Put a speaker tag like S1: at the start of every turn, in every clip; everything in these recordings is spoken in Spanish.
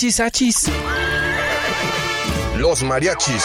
S1: Achis, achis.
S2: Los mariachis.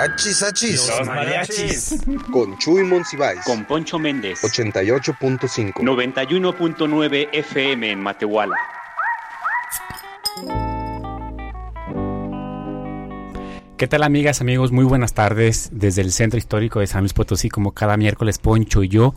S2: Achis, achis.
S1: mariachis.
S2: Con Chuy Monsiváis.
S3: Con Poncho Méndez.
S2: 88.5.
S3: 91.9 FM en Matehuala.
S1: ¿Qué tal amigas, amigos? Muy buenas tardes desde el Centro Histórico de San Luis Potosí, como cada miércoles Poncho y yo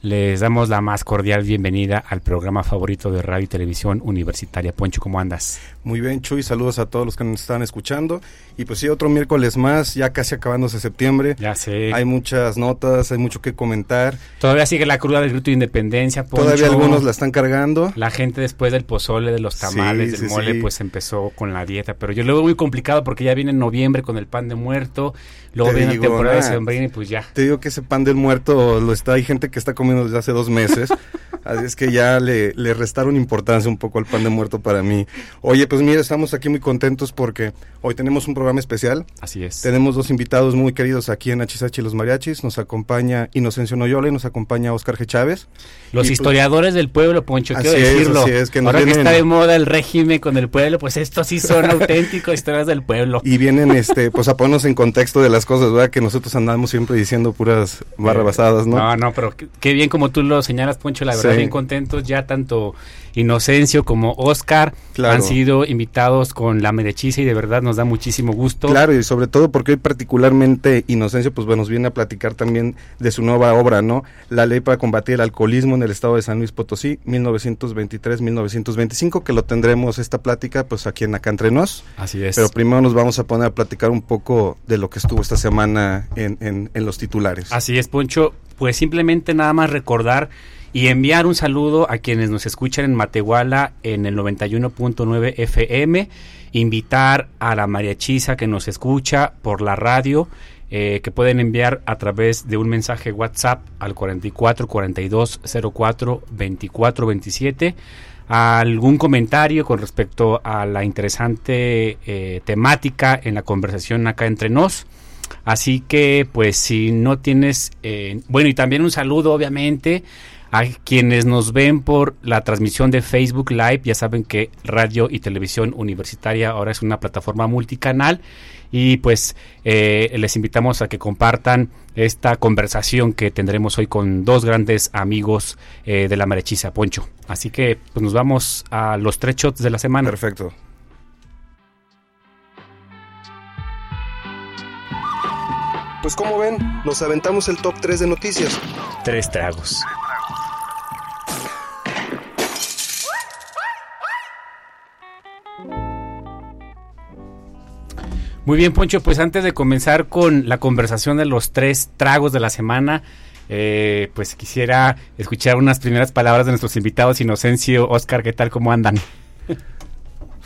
S1: les damos la más cordial bienvenida al programa favorito de radio y televisión universitaria. Poncho, ¿cómo andas?
S4: Muy bien, Chuy, saludos a todos los que nos están escuchando. Y pues sí, otro miércoles más, ya casi acabándose septiembre.
S1: Ya sé.
S4: Hay muchas notas, hay mucho que comentar.
S1: Todavía sigue la cruda del grito de independencia, Poncho.
S4: Todavía algunos la están cargando.
S1: La gente después del pozole, de los tamales,
S4: Sí,
S1: del
S4: sí,
S1: mole,
S4: sí.
S1: pues empezó con la dieta. Pero yo lo veo muy complicado porque ya viene noviembre con el pan de muerto, luego
S4: Te
S1: viene la temporada de sembrina y pues ya.
S4: Te digo que ese pan del muerto lo está, hay gente que está comiendo desde hace dos meses. Así es que ya le, le restaron importancia un poco al pan de muerto para mí. Oye, pues mira, estamos aquí muy contentos porque hoy tenemos un programa especial.
S1: Así es.
S4: Tenemos dos invitados muy queridos aquí en Achisachi Los Mariachis. Nos acompaña Inocencio Noyola y nos acompaña Oscar G. Chávez.
S1: Los
S4: Y, pues,
S1: historiadores del pueblo, Poncho,
S4: Así
S1: quiero
S4: es,
S1: decirlo.
S4: así es, que
S1: Ahora que está de moda el régimen con el pueblo, pues estos sí son auténticos historias del pueblo.
S4: Y vienen este, pues a ponernos en contexto de las cosas, ¿verdad? Que nosotros andamos siempre diciendo puras barrabasadas, ¿no?
S1: No, no, pero qué, qué bien como tú lo señalas, Poncho, la verdad,
S4: Sí.
S1: Bien contentos. Ya tanto Inocencio como Oscar
S4: Claro.
S1: han sido invitados con la merechiza y de verdad nos da muchísimo gusto.
S4: Claro, y sobre todo porque hoy particularmente Inocencio pues bueno, nos viene a platicar también de su nueva obra, ¿no? La ley para combatir el alcoholismo en el estado de San Luis Potosí, 1923-1925, que lo tendremos esta plática pues aquí en Acá Entre Nos.
S1: Así es.
S4: Pero primero nos vamos a poner a platicar un poco de lo que estuvo esta semana en, en- en los titulares.
S1: Así es, Poncho. Pues simplemente nada más recordar y enviar un saludo a quienes nos escuchan en Matehuala en el 91.9 FM. Invitar a la mariachisa que nos escucha por la radio, eh, que pueden enviar a través de un mensaje WhatsApp al 44 42 04 24 27 algún comentario con respecto a la interesante eh, temática en la conversación acá entre nos. Así que, pues, si no tienes, eh, bueno, y también un saludo, obviamente, a quienes nos ven por la transmisión de Facebook Live. Ya saben que radio y televisión universitaria ahora es una plataforma multicanal. Y pues eh, les invitamos a que compartan esta conversación que tendremos hoy con dos grandes amigos eh, de la Marechiza, Poncho. Así que pues nos vamos a los tres shots de la semana.
S4: Perfecto.
S2: Pues como ven, nos aventamos el top 3 de noticias.
S1: Tres tragos. Muy bien, Poncho, pues antes de comenzar con la conversación de los tres tragos de la semana, eh, pues quisiera escuchar unas primeras palabras de nuestros invitados, Inocencio, Oscar, ¿qué tal? ¿Cómo andan?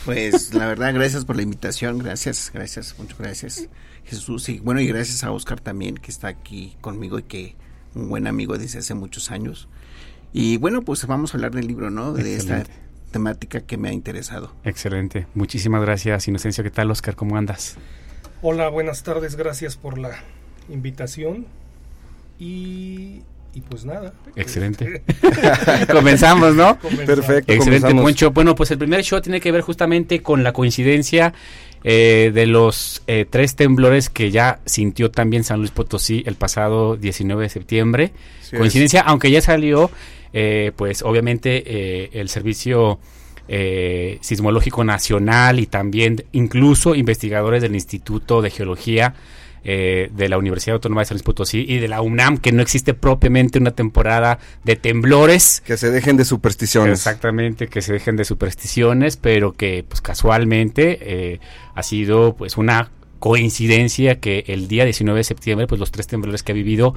S5: Pues la verdad, gracias por la invitación, gracias, gracias, muchas gracias Jesús y bueno y gracias a Oscar también que está aquí conmigo y que un buen amigo desde hace muchos años. Y bueno, pues vamos a hablar del libro, ¿no? De esta. Temática que me ha interesado.
S1: Excelente, muchísimas gracias, Inocencio, ¿qué tal, Oscar? ¿Cómo andas?
S6: Hola, buenas tardes, gracias por la invitación. Y, y pues nada.
S1: Excelente. Comenzamos, ¿no?
S6: Comenzamos.
S4: Perfecto.
S1: Excelente,
S4: comenzamos.
S1: Poncho. Bueno, pues el primer show tiene que ver justamente con la coincidencia eh, de los eh, tres temblores que ya sintió también San Luis Potosí el pasado 19 de septiembre.
S4: Sí,
S1: coincidencia, aunque ya salió, eh, pues obviamente eh, el servicio eh, sismológico nacional y también incluso investigadores del Instituto de Geología eh, de la Universidad Autónoma de San Luis Potosí y de la UNAM, que no existe propiamente una temporada de temblores.
S4: Que se dejen de supersticiones.
S1: Exactamente, que se dejen de supersticiones, pero que pues casualmente eh, ha sido pues una coincidencia que el día 19 de septiembre, pues los tres temblores que ha vivido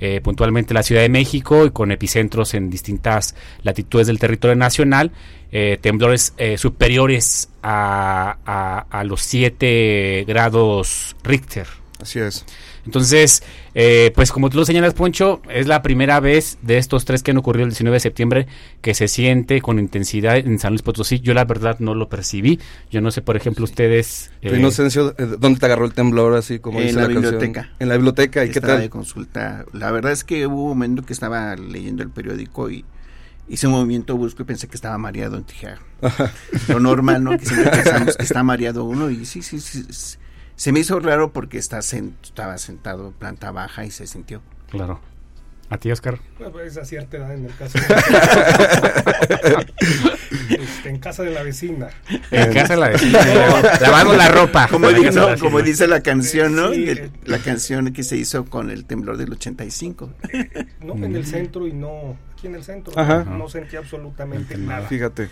S1: eh, puntualmente la Ciudad de México y con epicentros en distintas latitudes del territorio nacional, eh, temblores eh, superiores a, a, los 7 grados Richter.
S4: Así es.
S1: Entonces, eh, pues como tú lo señalas, Poncho, es la primera vez de estos tres que han ocurrido el 19 de septiembre que se siente con intensidad en San Luis Potosí. Yo la verdad no lo percibí. Yo no sé, por ejemplo, ustedes...
S4: Tu
S1: eh,
S4: inocencio, eh, ¿dónde te agarró el temblor así como
S5: En
S4: dice
S5: la biblioteca.
S4: En la biblioteca, ¿y qué
S5: Estaba de
S4: tal?
S5: consulta. La verdad es que hubo un momento que estaba leyendo el periódico y hice un movimiento brusco y pensé que estaba mareado. Dije, ah, lo normal, ¿no? Que siempre pensamos que está mareado uno y sí, sí, sí. sí. Se me hizo raro porque está sen- estaba sentado en planta baja y se sintió.
S1: Claro. ¿A ti, Oscar?
S6: Bueno, pues, es a cierta edad en el caso. Este, en casa de la vecina.
S1: En casa la vecina. Lavando la ropa.
S5: Como, di- no,
S1: de la
S5: como dice la canción, ¿no?
S6: Sí,
S5: El-
S6: eh.
S5: la canción que se hizo con el temblor del 85.
S6: No, en el centro y no aquí en el centro.
S4: Ajá.
S6: No sentí absolutamente nada.
S4: Fíjate.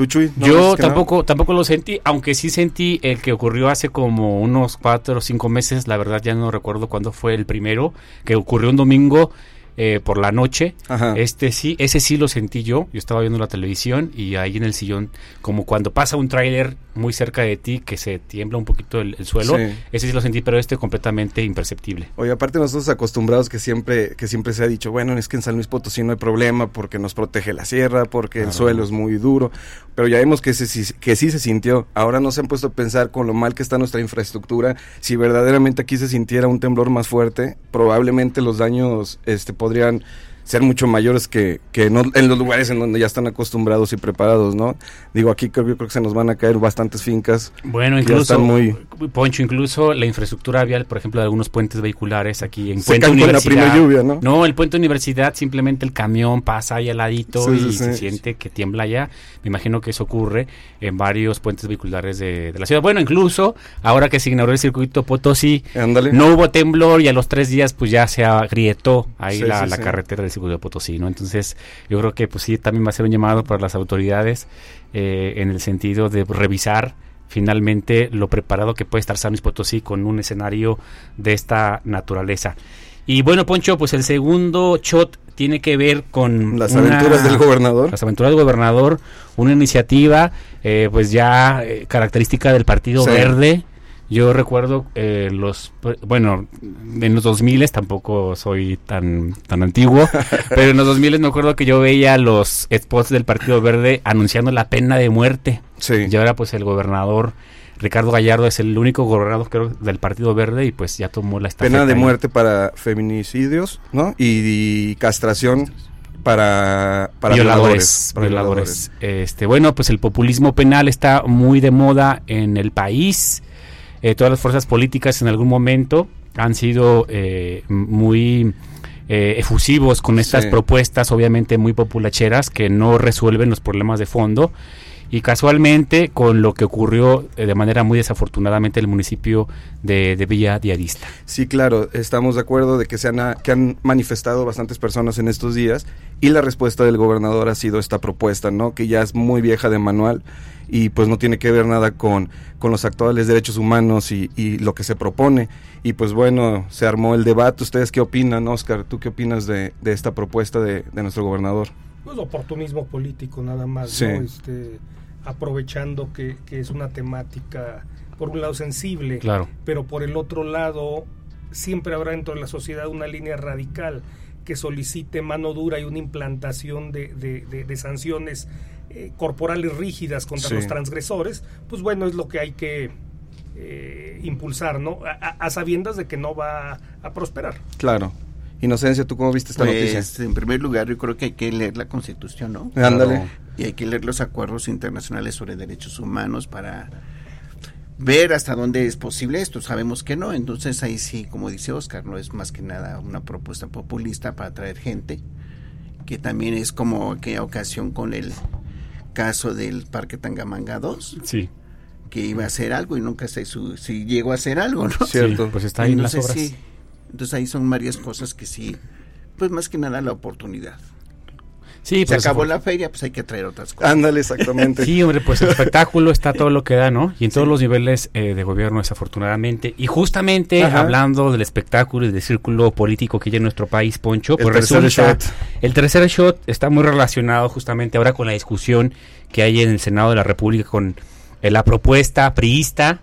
S4: ¿Tú, Chuy? ¿No
S1: Yo
S4: no?
S1: tampoco, tampoco lo sentí, aunque sí sentí el que ocurrió hace como unos cuatro o cinco meses, la verdad ya no recuerdo cuándo fue el primero, que ocurrió un domingo eh, por la noche.
S4: Ajá.
S1: Este sí, ese sí lo sentí yo, yo estaba viendo la televisión y ahí en el sillón, como cuando pasa un tráiler muy cerca de ti que se tiembla un poquito el, el suelo,
S4: Sí.
S1: ese sí lo sentí, pero este completamente imperceptible.
S4: Oye, aparte nosotros acostumbrados que siempre, que siempre se ha dicho, bueno, es que en San Luis Potosí no hay problema porque nos protege la sierra, porque el
S1: Claro.
S4: suelo es muy duro, pero ya vemos que, se- sí- que sí se sintió. Ahora no se han puesto a pensar con lo mal que está nuestra infraestructura, si verdaderamente aquí se sintiera un temblor más fuerte, probablemente los daños este, podrían podrían ser mucho mayores que, que no, en los lugares en donde ya están acostumbrados y preparados, ¿no? Digo, aquí creo, yo creo que se nos van a caer bastantes fincas.
S1: Bueno, incluso,
S4: muy-
S1: Poncho, incluso la infraestructura vial, por ejemplo, de algunos puentes vehiculares aquí en
S4: Se
S1: Puente
S4: la
S1: Universidad.
S4: primera lluvia, ¿no?
S1: No, el puente Universidad simplemente el camión pasa ahí al ladito
S4: Sí,
S1: y
S4: sí,
S1: se
S4: sí.
S1: siente que tiembla ya. Me imagino que eso ocurre en varios puentes vehiculares de, de la ciudad. Bueno, incluso ahora que se inauguró el circuito Potosí,
S4: Ándale.
S1: no hubo temblor y a los tres días pues ya se agrietó ahí la, la carretera del circuito de Potosí, ¿no? Entonces yo creo que pues sí, también va a ser un llamado para las autoridades eh, en el sentido de revisar finalmente lo preparado que puede estar San Luis Potosí con un escenario de esta naturaleza. Y bueno, Poncho, pues el segundo shot tiene que ver con
S4: Las
S1: una-
S4: aventuras del gobernador.
S1: Las aventuras del gobernador, una iniciativa eh, pues ya eh, característica del Partido
S4: Sí.
S1: Verde. Yo recuerdo eh, los, bueno, en los 2000 tampoco soy tan, tan antiguo, pero en los 2000 me acuerdo que yo veía los spots del Partido Verde anunciando la pena de muerte.
S4: Sí.
S1: Y ahora pues el gobernador Ricardo Gallardo es el único gobernador creo del Partido Verde y pues ya tomó la estafeta
S4: Pena de
S1: ahí.
S4: muerte para feminicidios, ¿no? Y, y castración para, para
S1: violadores,
S4: violadores. para
S1: violadores. Este, bueno, pues el populismo penal está muy de moda en el país. Eh, todas las fuerzas políticas en algún momento han sido eh, muy eh, efusivos con estas
S4: Sí.
S1: propuestas, obviamente muy populacheras, que no resuelven los problemas de fondo. Y casualmente, con lo que ocurrió eh, de manera muy desafortunadamente en el municipio de, de Villa Diarista.
S4: Sí, claro, estamos de acuerdo de que, se han, que han manifestado bastantes personas en estos días y la respuesta del gobernador ha sido esta propuesta, ¿no? Que ya es muy vieja de manual y pues no tiene que ver nada con, con los actuales derechos humanos y, y lo que se propone. Y pues bueno, se armó el debate. ¿Ustedes qué opinan, Oscar? ¿Tú qué opinas de, de esta propuesta de, de nuestro gobernador?
S6: Pues oportunismo político nada más,
S4: Sí.
S6: ¿no? Este, aprovechando que, que es una temática, por un lado sensible,
S1: Claro.
S6: pero por el otro lado siempre habrá dentro de la sociedad una línea radical que solicite mano dura y una implantación de, de- de- de sanciones eh, corporales rígidas contra
S4: Sí.
S6: los transgresores, pues bueno, es lo que hay que eh, impulsar, ¿no? A, a- a sabiendas de que no va a prosperar.
S4: Claro. Inocencia, ¿tú cómo viste esta
S5: Pues,
S4: noticia?
S5: en primer lugar, yo creo que hay que leer la Constitución, ¿no?
S4: Ándale.
S5: Y hay que leer los acuerdos internacionales sobre derechos humanos para ver hasta dónde es posible esto. Sabemos que no, entonces ahí sí, como dice Oscar, no es más que nada una propuesta populista para atraer gente, que también es como aquella ocasión con el caso del Parque Tangamanga 2,
S1: Sí.
S5: que iba a hacer algo y nunca se su, si llegó a hacer algo, ¿no?
S4: Cierto.
S1: pues está ahí en las obras.
S5: sí. Entonces ahí son varias cosas que sí, pues más que nada la oportunidad.
S1: Sí,
S5: Se
S1: pues,
S5: acabó la feria, pues hay que traer otras cosas.
S4: Ándale, exactamente.
S1: Sí, hombre, pues el espectáculo está todo lo que da, ¿no? Y en todos los niveles eh, de gobierno, desafortunadamente. Y justamente
S4: Ajá.
S1: hablando del espectáculo y del círculo político que hay en nuestro país, Poncho,
S4: El
S1: pues
S4: tercer
S1: resulta-
S4: shot.
S1: El tercer shot está muy relacionado justamente ahora con la discusión que hay en el Senado de la República con eh, la propuesta priista.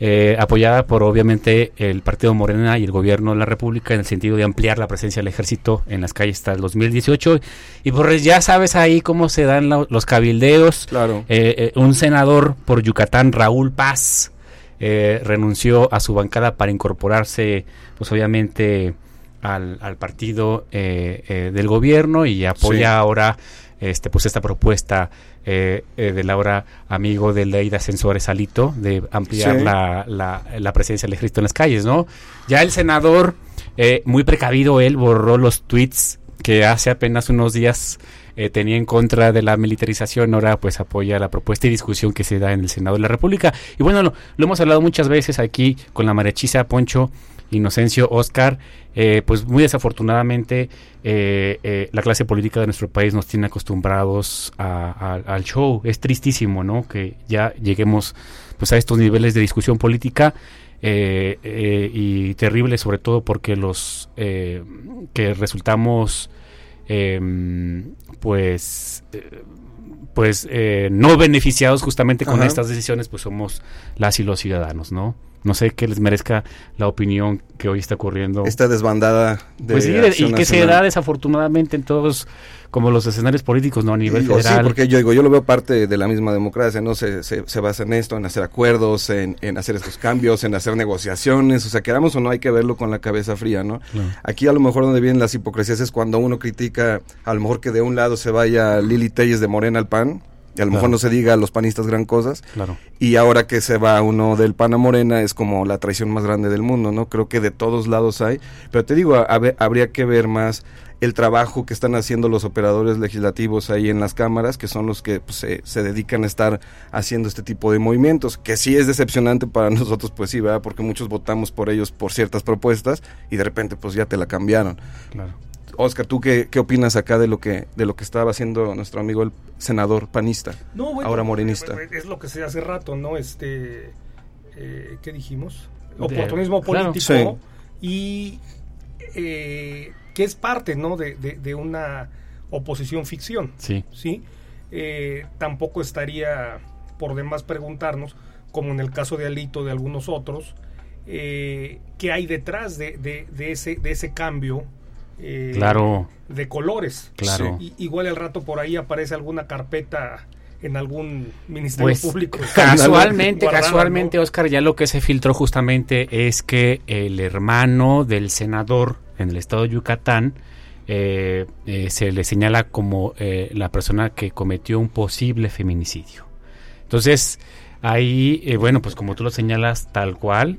S1: Eh, apoyada por obviamente el Partido Morena y el gobierno de la República en el sentido de ampliar la presencia del ejército en las calles hasta el 2018 y pues ya sabes ahí cómo se dan los cabildeos
S4: Claro.
S1: eh, eh, un senador por Yucatán, Raúl Paz, eh, renunció a su bancada para incorporarse, pues obviamente, al, al partido eh, del gobierno y apoya
S4: Sí.
S1: ahora este, pues esta propuesta eh, eh, del ahora amigo de Leida Sensores Alito de ampliar
S4: Sí.
S1: la, la, la presencia del ejército en las calles, ¿no? Ya el senador, eh, muy precavido él, borró los tweets que hace apenas unos días eh, tenía en contra de la militarización, ahora pues apoya la propuesta y discusión que se da en el Senado de la República. Y bueno, lo, lo hemos hablado muchas veces aquí con la Marechisa, Poncho, Inocencio, Oscar, eh, pues muy desafortunadamente eh, eh, la clase política de nuestro país nos tiene acostumbrados a- a- al show. Es tristísimo, ¿no? Que ya lleguemos pues a estos niveles de discusión política eh, y terrible sobre todo porque los eh, que resultamos em, pues pues eh, no beneficiados justamente con
S4: Ajá.
S1: estas decisiones pues somos las y los ciudadanos no no sé qué les merezca la opinión que hoy está ocurriendo
S4: Esta desbandada de
S1: pues sí, y que se
S4: Nacional.
S1: da desafortunadamente en todos como los escenarios políticos no a nivel
S4: Digo, sí,
S1: federal
S4: porque yo digo, yo lo veo parte de la misma democracia, ¿no? Se, se, se basa en esto, en hacer acuerdos, en, en hacer estos cambios, en hacer negociaciones, o sea, queramos o no, hay que verlo con la cabeza fría, ¿no?
S1: Claro.
S4: Aquí a lo mejor donde vienen las hipocresías es cuando uno critica, a lo mejor que de un lado se vaya Lili Telles de Morena al PAN, a lo mejor no se diga a los panistas gran cosas,
S1: claro
S4: y ahora que se va uno del PAN a Morena es como la traición más grande del mundo, ¿no? Creo que de todos lados hay, pero te digo, a- a ver- habría que ver más el trabajo que están haciendo los operadores legislativos ahí en las cámaras, que son los que pues, se, se dedican a estar haciendo este tipo de movimientos, que sí es decepcionante para nosotros, pues sí, ¿verdad? Porque muchos votamos por ellos por ciertas propuestas y de repente pues ya te la cambiaron.
S1: claro
S4: Oscar, ¿tú qué, qué opinas acá de lo que de lo que estaba haciendo nuestro amigo el senador panista?
S6: No, bueno,
S4: Ahora morenista.
S6: Es lo que se hace rato, ¿no? Este, eh, ¿qué dijimos?
S1: De-
S6: Oportunismo
S1: claro.
S6: político y eh, que es parte, ¿no? De, de- de una oposición ficción,
S1: sí
S6: ¿sí? Eh, tampoco estaría por demás preguntarnos, como en el caso de Alito, de algunos otros, eh, qué hay detrás de, de- de ese, de ese cambio eh,
S1: claro
S6: de colores.
S1: claro
S6: Y- igual al rato por ahí aparece alguna carpeta en algún ministerio
S1: Pues
S6: público.
S1: casualmente, casualmente,
S6: ¿no?
S1: Oscar, ya lo que se filtró justamente es que el hermano del senador en el estado de Yucatán eh, eh, se le señala como eh, la persona que cometió un posible feminicidio. Entonces, ahí, eh, bueno, pues como tú lo señalas tal cual,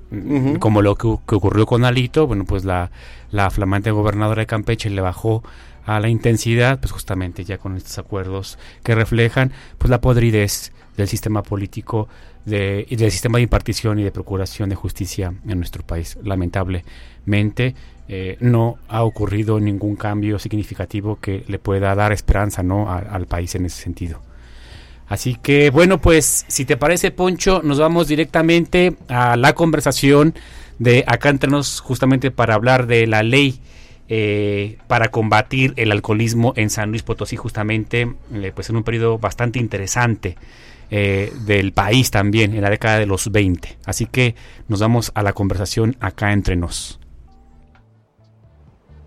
S1: como lo que, que ocurrió con Alito, bueno, pues la, la flamante gobernadora de Campeche le bajó a la intensidad, pues justamente ya con estos acuerdos que reflejan pues la podridez del sistema político de, y del sistema de impartición y de procuración de justicia en nuestro país. Lamentablemente eh, no ha ocurrido ningún cambio significativo que le pueda dar esperanza ¿no? a- al país en ese sentido. Así que bueno, pues si te parece Poncho, nos vamos directamente a la conversación de acá entre nos justamente para hablar de la ley eh, para combatir el alcoholismo en San Luis Potosí justamente eh, pues en un periodo bastante interesante eh, del país también en la década de los 20. Así que nos vamos a la conversación acá entre nos.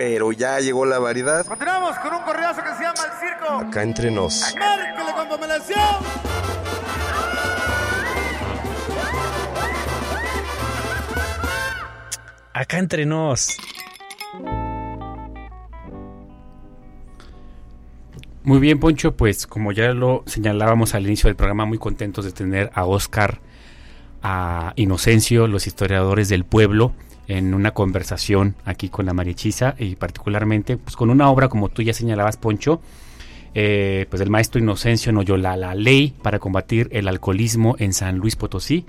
S2: Pero ya llegó la variedad.
S7: Continuamos con un correazo que se llama El Circo.
S2: Acá entre nos.
S7: Márquele con pomelación.
S1: Acá entre nos. Muy bien, Poncho, pues como ya lo señalábamos al inicio del programa, muy contentos de tener a Oscar a Inocencio, los historiadores del pueblo, en una conversación aquí con la Marichisa y particularmente pues, con una obra como tú ya señalabas, Poncho, eh, pues el maestro Inocencio Noyola, la ley para combatir el alcoholismo en San Luis Potosí.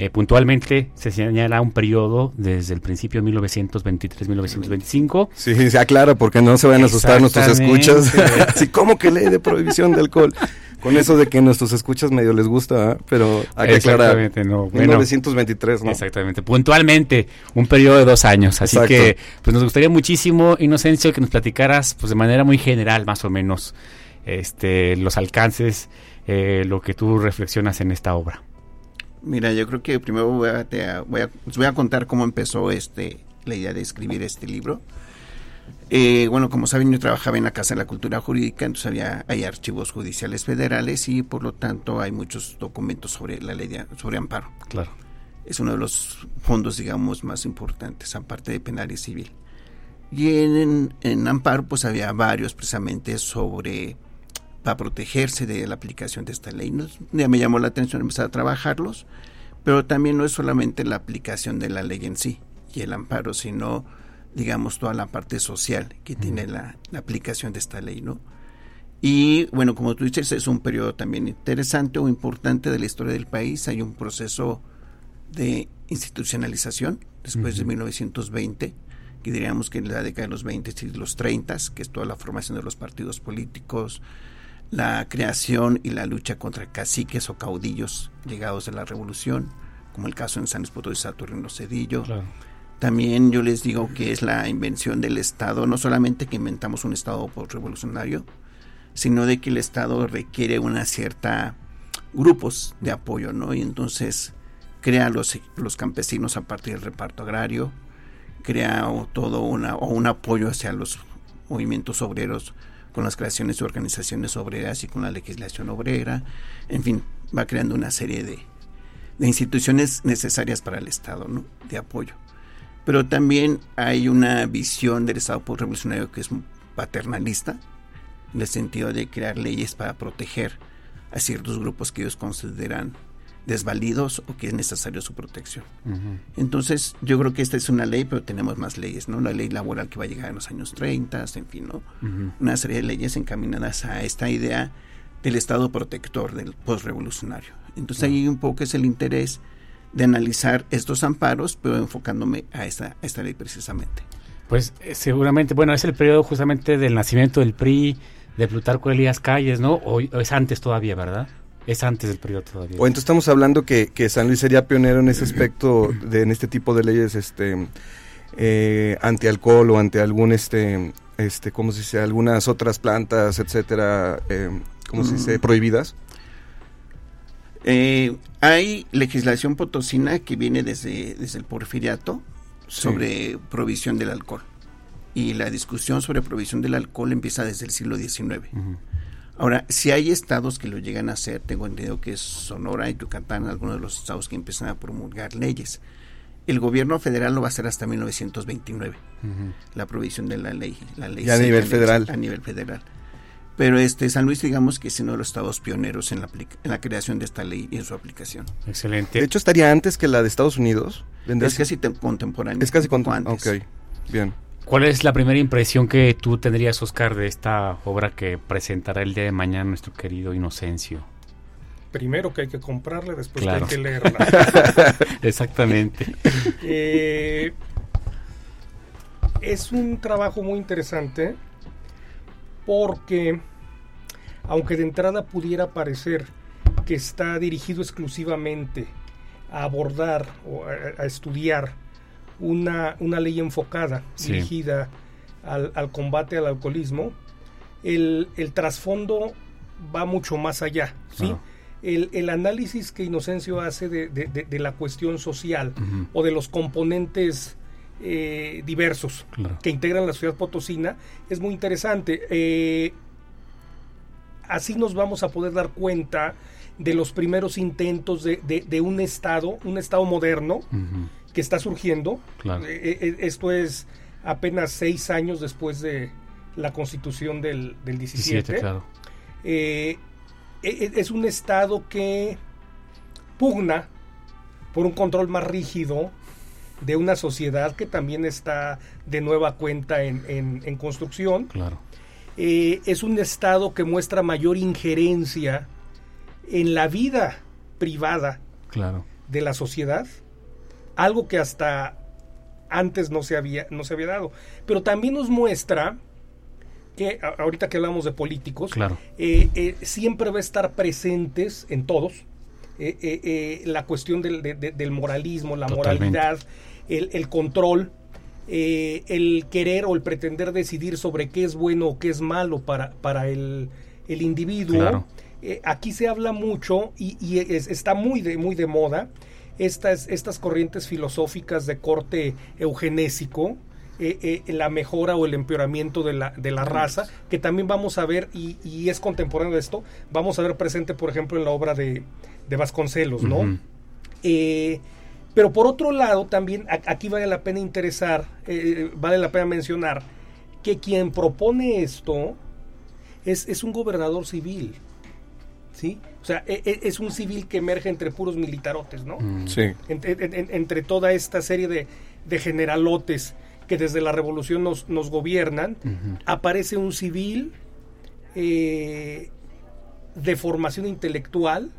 S1: Eh, puntualmente se señala un periodo desde el principio de 1923-1925.
S4: Sí, se aclara porque no se van a asustar nuestros escuchas. Así como que ley de prohibición de alcohol. Con eso de que nuestros escuchas medio les gusta, ¿eh? pero hay que aclarar.
S1: No.
S4: 1923, ¿no?
S1: Exactamente. Puntualmente, un periodo de dos años. Así que pues nos gustaría muchísimo, Inocencio, que nos platicaras pues de manera muy general, más o menos, este, los alcances, eh, lo que tú reflexionas en esta obra.
S5: Mira, yo creo que primero voy a, voy a, voy a contar cómo empezó este la idea de escribir este libro. Eh, bueno, como saben, yo trabajaba en la Casa de la Cultura Jurídica, entonces había, hay archivos judiciales federales y por lo tanto hay muchos documentos sobre la ley de, sobre amparo.
S1: Claro.
S5: Es uno de los fondos, digamos, más importantes, aparte de penal y civil. Y en, en amparo, pues había varios precisamente sobre para protegerse de la aplicación de esta ley. Ya me llamó la atención empezar a trabajarlos, pero también no es solamente la aplicación de la ley en sí y el amparo, sino digamos, toda la parte social que tiene la, aplicación de esta ley, ¿no? Y bueno, como tú dices, es un periodo también interesante o importante de la historia del país. Hay un proceso de institucionalización después de 1920, que diríamos que en la década de los 20 y los 30, que es toda la formación de los partidos políticos, la creación y la lucha contra caciques o caudillos llegados de la revolución, como el caso en San Luis Potosí de Saturnino Cedillo. También yo les digo que es la invención del Estado, no solamente que inventamos un Estado revolucionario, sino de que el Estado requiere una cierta grupos de apoyo, ¿no? Y entonces crea los, los campesinos a partir del reparto agrario, crea todo una, o un apoyo hacia los movimientos obreros con las creaciones de organizaciones obreras y con la legislación obrera, en fin, va creando una serie de, de instituciones necesarias para el Estado. De apoyo pero también hay una visión del Estado revolucionario que es paternalista, en el sentido de crear leyes para proteger a ciertos grupos que ellos consideran desvalidos o que es necesario su protección. Entonces, yo creo que esta es una ley, pero tenemos más leyes, ¿no? La ley laboral que va a llegar en los años 30, en fin, ¿no? Una serie de leyes encaminadas a esta idea del Estado protector del postrevolucionario. Entonces, ahí un poco es el interés de analizar estos amparos, pero enfocándome a esta, esta ley precisamente.
S1: Pues eh, seguramente, bueno, es el periodo justamente del nacimiento del PRI, de Plutarco Elías Calles, ¿no? O, es antes todavía, ¿verdad? Es antes del periodo todavía.
S4: O entonces estamos hablando que, que San Luis sería pionero en ese aspecto, de, en este tipo de leyes este, eh, anti-alcohol o ante algún, este, este, ¿cómo se dice? Algunas otras plantas, etcétera, eh, ¿cómo se dice? Mm. Prohibidas.
S5: Eh, hay legislación potosina que viene desde, desde el porfiriato sobre provisión del alcohol. Y la discusión sobre provisión del alcohol empieza desde el siglo XIX. Ahora, si hay estados que lo llegan a hacer, tengo entendido que es Sonora y Yucatán, algunos de los estados que empiezan a promulgar leyes. El gobierno federal lo va a hacer hasta 1929, la provisión de la ley. La ley
S4: a nivel federal.
S5: A nivel federal. Pero este San Luis, digamos que es uno de los estados pioneros en la, en la creación de esta ley y en su aplicación.
S1: Excelente.
S4: De hecho, estaría antes que la de Estados Unidos.
S5: Es casi contemporáneo.
S4: Es casi contemporáneo. Ok, bien.
S1: ¿Cuál es la primera impresión que tú tendrías, Oscar, de esta obra que presentará el día de mañana nuestro querido Inocencio?
S6: Primero que hay que comprarla, después que hay que leerla.
S1: Exactamente.
S6: Eh, es un trabajo muy interesante porque aunque de entrada pudiera parecer que está dirigido exclusivamente a abordar o a, estudiar una, ley enfocada, dirigida al, combate al alcoholismo, el, trasfondo va mucho más allá. ¿sí? El, análisis que Inocencio hace de, la cuestión social o de los componentes eh, diversos que integran la ciudad potosina es muy interesante. Eh, así nos vamos a poder dar cuenta de los primeros intentos de, un Estado, un Estado moderno que está surgiendo. Eh, esto es apenas seis años después de la constitución del, del 17. es un Estado que pugna por un control más rígido de una sociedad que también está de nueva cuenta en, en- en construcción.
S1: Claro.
S6: Eh, es un Estado que muestra mayor injerencia en la vida privada
S1: Claro.
S6: de la sociedad, algo que hasta antes no se había, no se había dado. Pero también nos muestra que, ahorita que hablamos de políticos,
S1: Claro.
S6: eh, eh, siempre va a estar presentes en todos eh, la cuestión del, de- de- del moralismo, la
S1: Totalmente.
S6: moralidad, el, el control, el querer o el pretender decidir sobre qué es bueno o qué es malo para, para el, el individuo.
S1: Claro.
S6: Aquí se habla mucho y, y es- está muy de, muy de moda estas, estas corrientes filosóficas de corte eugenésico, eh, eh, la mejora o el empeoramiento de la, de la raza, que también vamos a ver, y, y es contemporáneo de esto, vamos a ver presente, por ejemplo, en la obra de, de Vasconcelos, ¿no? Eh, pero por otro lado, también a- aquí vale la pena interesar, vale la pena mencionar que quien propone esto es, es un gobernador civil, ¿sí? O sea, e- e- es un civil que emerge entre puros militarotes, ¿no?
S4: Sí.
S6: En- en- entre toda esta serie de, de generalotes que desde la revolución nos, nos gobiernan, aparece un civil eh, de formación intelectual,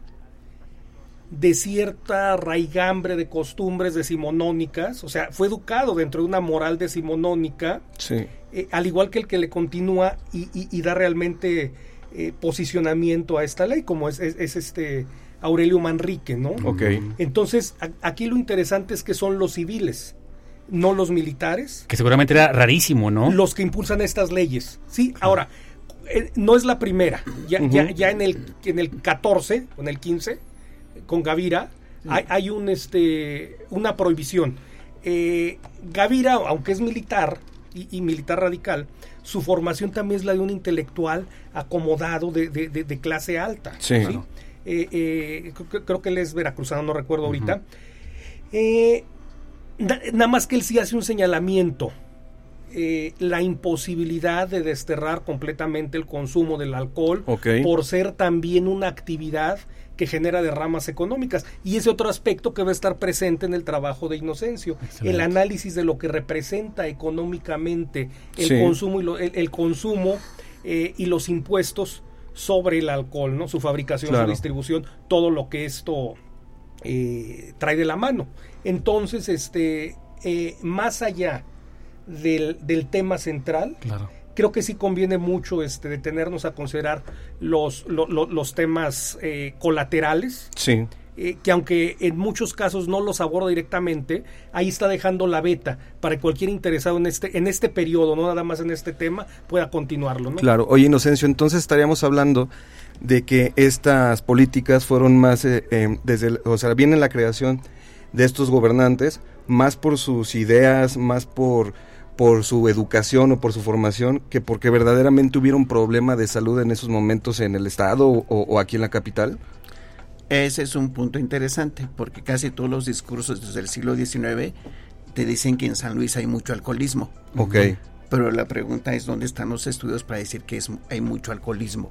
S6: de cierta raigambre de costumbres decimonónicas, o sea, fue educado dentro de una moral decimonónica,
S4: Sí.
S6: eh, al igual que el que le continúa y, y- y da realmente eh, posicionamiento a esta ley, como es, es- es este Aurelio Manrique, ¿no?
S4: Ok.
S6: Entonces, a- aquí lo interesante es que son los civiles, no los militares,
S1: Que seguramente era rarísimo, ¿no?
S6: los que impulsan estas leyes. Sí, ahora, eh, no es la primera. Ya,
S1: Ujú.
S6: ya, ya en, el, en el 14, o en el 15, con Gavira, hay, hay un, este, una prohibición. Eh, Gavira, aunque es militar y, y militar radical, su formación también es la de un intelectual acomodado de, de- de- de clase alta.
S4: Sí.
S6: Eh, eh, creo, que él es veracruzano, no recuerdo ahorita. Eh, na- nada más que él sí hace un señalamiento. eh, la imposibilidad de desterrar completamente el consumo del alcohol por ser también una actividad que genera derramas económicas. Y ese otro aspecto que va a estar presente en el trabajo de Inocencio,
S1: Excelente.
S6: el análisis de lo que representa económicamente el
S4: Sí.
S6: consumo y lo- el, el consumo eh, y los impuestos sobre el alcohol, ¿no? Su fabricación,
S4: Claro.
S6: su distribución, todo lo que esto eh, trae de la mano. Entonces, este, eh, más allá del, del tema central,
S1: Claro.
S6: Creo que sí conviene mucho este, detenernos a considerar los, lo- lo- los temas eh, colaterales,
S4: Sí.
S6: eh, que aunque en muchos casos no los aborda directamente, ahí está dejando la beta para que cualquier interesado en este, en este periodo, no nada más en este tema, pueda continuarlo. ¿no?
S4: Claro. Oye, Inocencio, entonces estaríamos hablando de que estas políticas fueron más, eh, eh, desde, el- o sea, viene la creación de estos gobernantes, más por sus ideas, más por por su educación o por su formación, que porque verdaderamente hubiera un problema de salud en esos momentos en el estado o, o aquí en la capital.
S5: Ese es un punto interesante, porque casi todos los discursos desde el siglo XIX te dicen que en San Luis hay mucho alcoholismo.
S4: Ok.
S5: Pero la pregunta es dónde están los estudios para decir que es, hay mucho alcoholismo.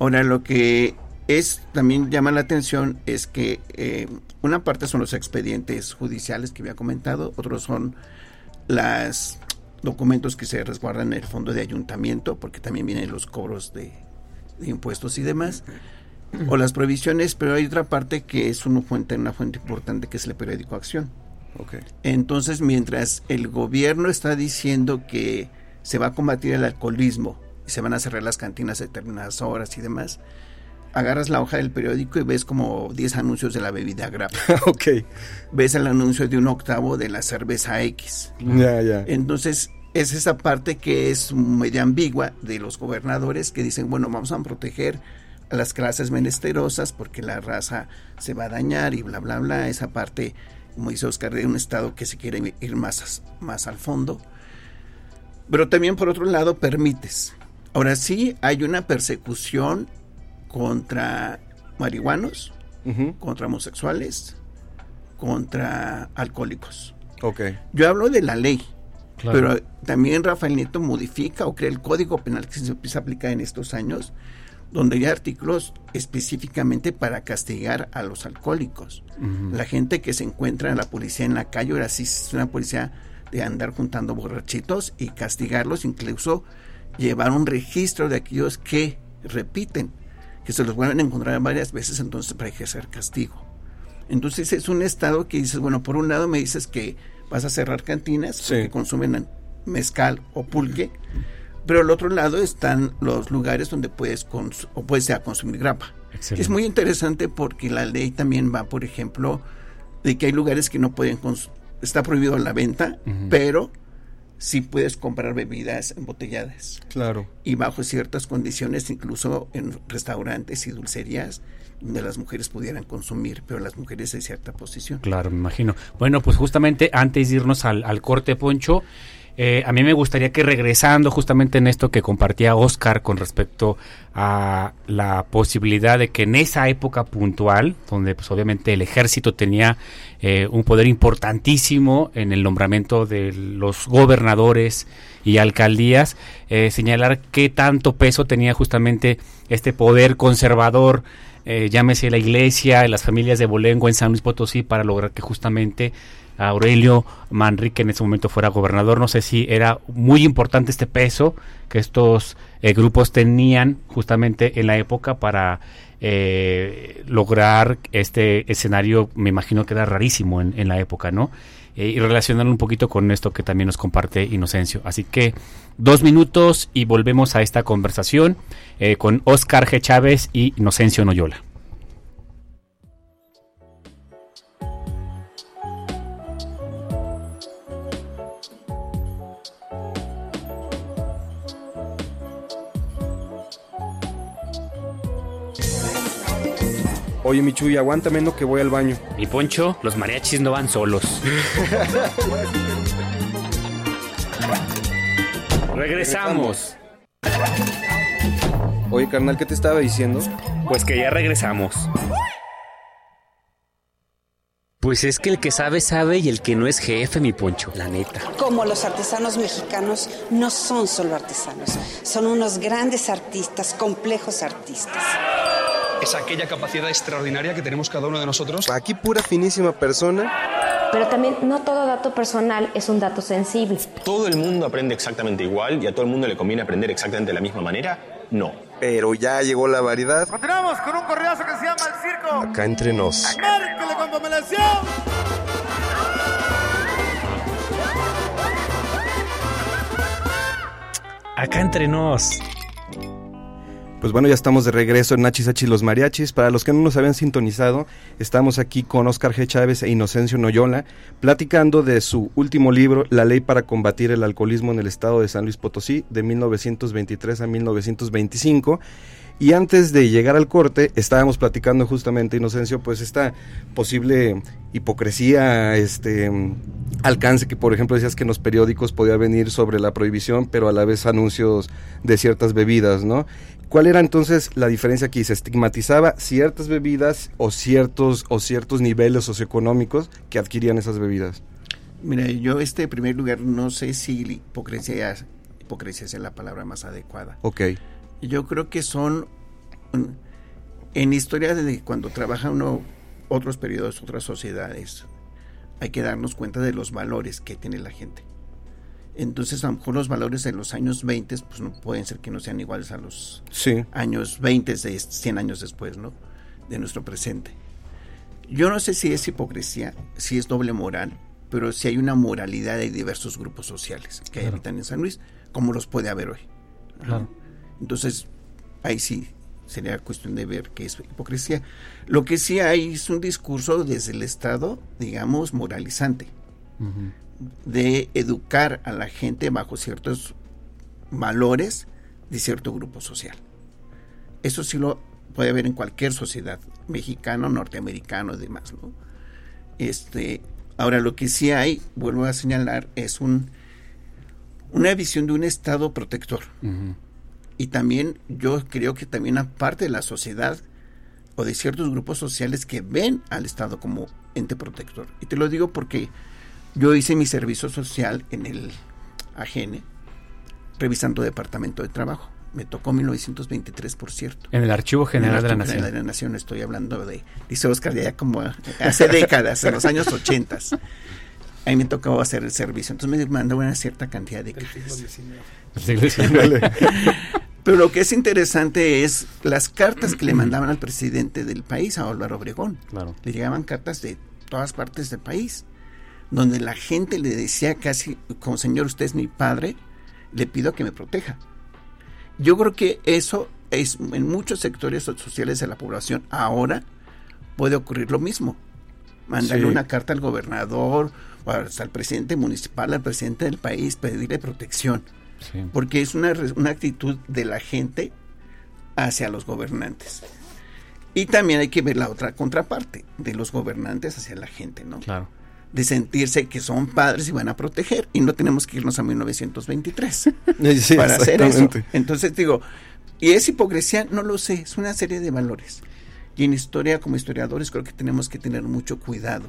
S5: Ahora, lo que es también llama la atención es que eh, una parte son los expedientes judiciales que había comentado, otros son los documentos que se resguardan en el fondo de ayuntamiento, porque también vienen los cobros de, de impuestos y demás, o las provisiones, pero hay otra parte que es una fuente, una fuente importante que es el periódico Acción.
S4: Ok.
S5: Entonces, mientras el gobierno está diciendo que se va a combatir el alcoholismo y se van a cerrar las cantinas a determinadas horas y demás, agarras la hoja del periódico y ves como 10 anuncios de la bebida grapa.
S4: ok.
S5: Ves el anuncio de un octavo de la cerveza X.
S4: Ya, ya.
S5: Entonces, es esa parte que es medio ambigua de los gobernadores que dicen, bueno, vamos a proteger a las clases menesterosas porque la raza se va a dañar y bla, bla, bla. Esa parte, como dice Oscar, de un estado que se quiere ir más, más al fondo. Pero también, por otro lado, permites. Ahora sí, hay una persecución contra marihuanos, contra homosexuales, contra alcohólicos.
S4: Ok.
S5: Yo hablo de la ley,
S1: Claro.
S5: pero también Rafael Nieto modifica o crea el código penal que se empieza a aplicar en estos años, donde hay artículos específicamente para castigar a los alcohólicos. La gente que se encuentra en la policía en la calle, ahora sí es una policía de andar juntando borrachitos y castigarlos, incluso llevar un registro de aquellos que repiten, que se los vuelven a encontrar varias veces entonces para ejercer castigo. Entonces es un estado que dices, bueno, por un lado me dices que vas a cerrar cantinas que consumen mezcal o pulque, pero al otro lado están los lugares donde puedes o puedes consumir grapa. Es muy interesante porque la ley también va, por ejemplo, de que hay lugares que no pueden está prohibido la venta, pero sí puedes comprar bebidas embotelladas.
S4: Claro.
S5: Y bajo ciertas condiciones, incluso en restaurantes y dulcerías, donde las mujeres pudieran consumir, pero las mujeres en cierta posición.
S1: Claro, me imagino. Bueno, pues justamente antes de irnos al, al corte, Poncho, eh, a mí me gustaría que regresando justamente en esto que compartía Oscar con respecto a la posibilidad de que en esa época puntual, donde pues obviamente el ejército tenía eh, un poder importantísimo en el nombramiento de los gobernadores y alcaldías, eh, señalar qué tanto peso tenía justamente este poder conservador llámese la iglesia, las familias de Bolengo en San Luis Potosí, para lograr que justamente Aurelio Manrique en ese momento fuera gobernador. No sé si era muy importante este peso que estos eh, grupos tenían justamente en la época para eh, lograr este escenario, me imagino que era rarísimo en, la época, ¿no? Eh, y relacionarlo un poquito con esto que también nos comparte Inocencio. Así que dos minutos y volvemos a esta conversación con Oscar G. Chávez y Inocencio Noyola.
S4: Oye, Michuy, aguántame no que voy al baño.
S1: Mi Poncho, los mariachis no van solos. Regresamos.
S4: Oye, carnal, ¿qué te estaba diciendo?
S1: Pues que ya regresamos. Pues es que el que sabe, sabe y el que no es jefe, mi poncho, la neta.
S8: Como los artesanos mexicanos no son solo artesanos, son unos grandes artistas, complejos artistas
S9: es aquella capacidad extraordinaria que tenemos cada uno de nosotros.
S2: Aquí pura finísima persona.
S10: Pero también no todo dato personal es un dato sensible.
S11: ¿Todo el mundo aprende exactamente igual y a todo el mundo le conviene aprender exactamente de la misma manera? No.
S2: Pero ya llegó la variedad.
S7: Continuamos con un correazo que se llama El Circo.
S2: Acá entre nos.
S1: Acá entre nos.
S4: Pues bueno, ya estamos de regreso en Nachisachi los Mariachis. Para los que no nos habían sintonizado, estamos aquí con Oscar G. Chávez e Inocencio Noyola, platicando de su último libro, La Ley para Combatir el Alcoholismo en el Estado de San Luis Potosí, de 1923 a 1925. Y antes de llegar al corte, estábamos platicando justamente, Inocencio, pues esta posible hipocresía, este alcance que, por ejemplo, decías que en los periódicos podía venir sobre la prohibición, pero a la vez anuncios de ciertas bebidas, ¿no? ¿Cuál era entonces la diferencia aquí? ¿Se estigmatizaba ciertas bebidas o ciertos, o ciertos niveles socioeconómicos que adquirían esas bebidas?
S5: Mira, yo este primer lugar no sé si hipocresía, hipocresía es la palabra más adecuada.
S4: Ok.
S5: Yo creo que son, en historia de cuando trabaja uno, otros periodos, otras sociedades, hay que darnos cuenta de los valores que tiene la gente. Entonces, a lo mejor los valores de los años 20 pues no pueden ser que no sean iguales a los años 20 de 100 años después, ¿no? De nuestro presente. Yo no sé si es hipocresía, si es doble moral, pero si hay una moralidad de diversos grupos sociales que habitan en San Luis, como los puede haber hoy. Entonces, ahí sí sería cuestión de ver qué es hipocresía. Lo que sí hay es un discurso desde el Estado, digamos, moralizante de educar a la gente bajo ciertos valores de cierto grupo social. Eso sí lo puede haber en cualquier sociedad, mexicano, norteamericano y demás. ¿no? Este, ahora, lo que sí hay, vuelvo a señalar, es un, una visión de un Estado protector. Y también yo creo que también aparte de la sociedad o de ciertos grupos sociales que ven al Estado como ente protector. Y te lo digo porque yo hice mi servicio social en el AGN, revisando departamento de trabajo. Me tocó 1923, por cierto.
S1: En el Archivo General,
S5: En el
S1: de, la
S5: Archivo
S1: Nación.
S5: General de la Nación estoy hablando de, dice Oscar, ya como hace décadas, en los años 80. Ahí me tocaba hacer el servicio. Entonces me mandó una cierta cantidad de cartas. Pero lo que es interesante es las cartas que le mandaban al presidente del país, a Álvaro Obregón.
S1: Claro.
S5: Le llegaban cartas de todas partes del país, donde la gente le decía casi, como señor, usted es mi padre, le pido que me proteja. Yo creo que eso es en muchos sectores sociales de la población ahora puede ocurrir lo mismo. Mandarle
S4: Sí.
S5: una carta al gobernador, o hasta al presidente municipal, al presidente del país, pedirle protección
S1: Sí.
S5: porque es una, una actitud de la gente hacia los gobernantes. Y también hay que ver la otra contraparte, de los gobernantes hacia la gente, ¿no?
S1: Claro.
S5: De sentirse que son padres y van a proteger. Y no tenemos que irnos a 1923
S4: Sí,
S5: para hacer eso. Entonces digo, ¿y es hipocresía? No lo sé, es una serie de valores. Y en historia, como historiadores, creo que tenemos que tener mucho cuidado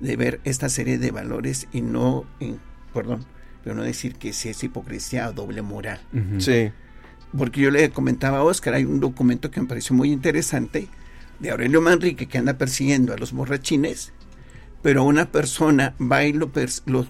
S5: de ver esta serie de valores y no, en- perdón, pero no decir que si es hipocresía o doble moral.
S4: Sí.
S5: Porque yo le comentaba a Oscar, hay un documento que me pareció muy interesante de Aurelio Manrique que anda persiguiendo a los borrachines, pero una persona va y lo, pers- lo,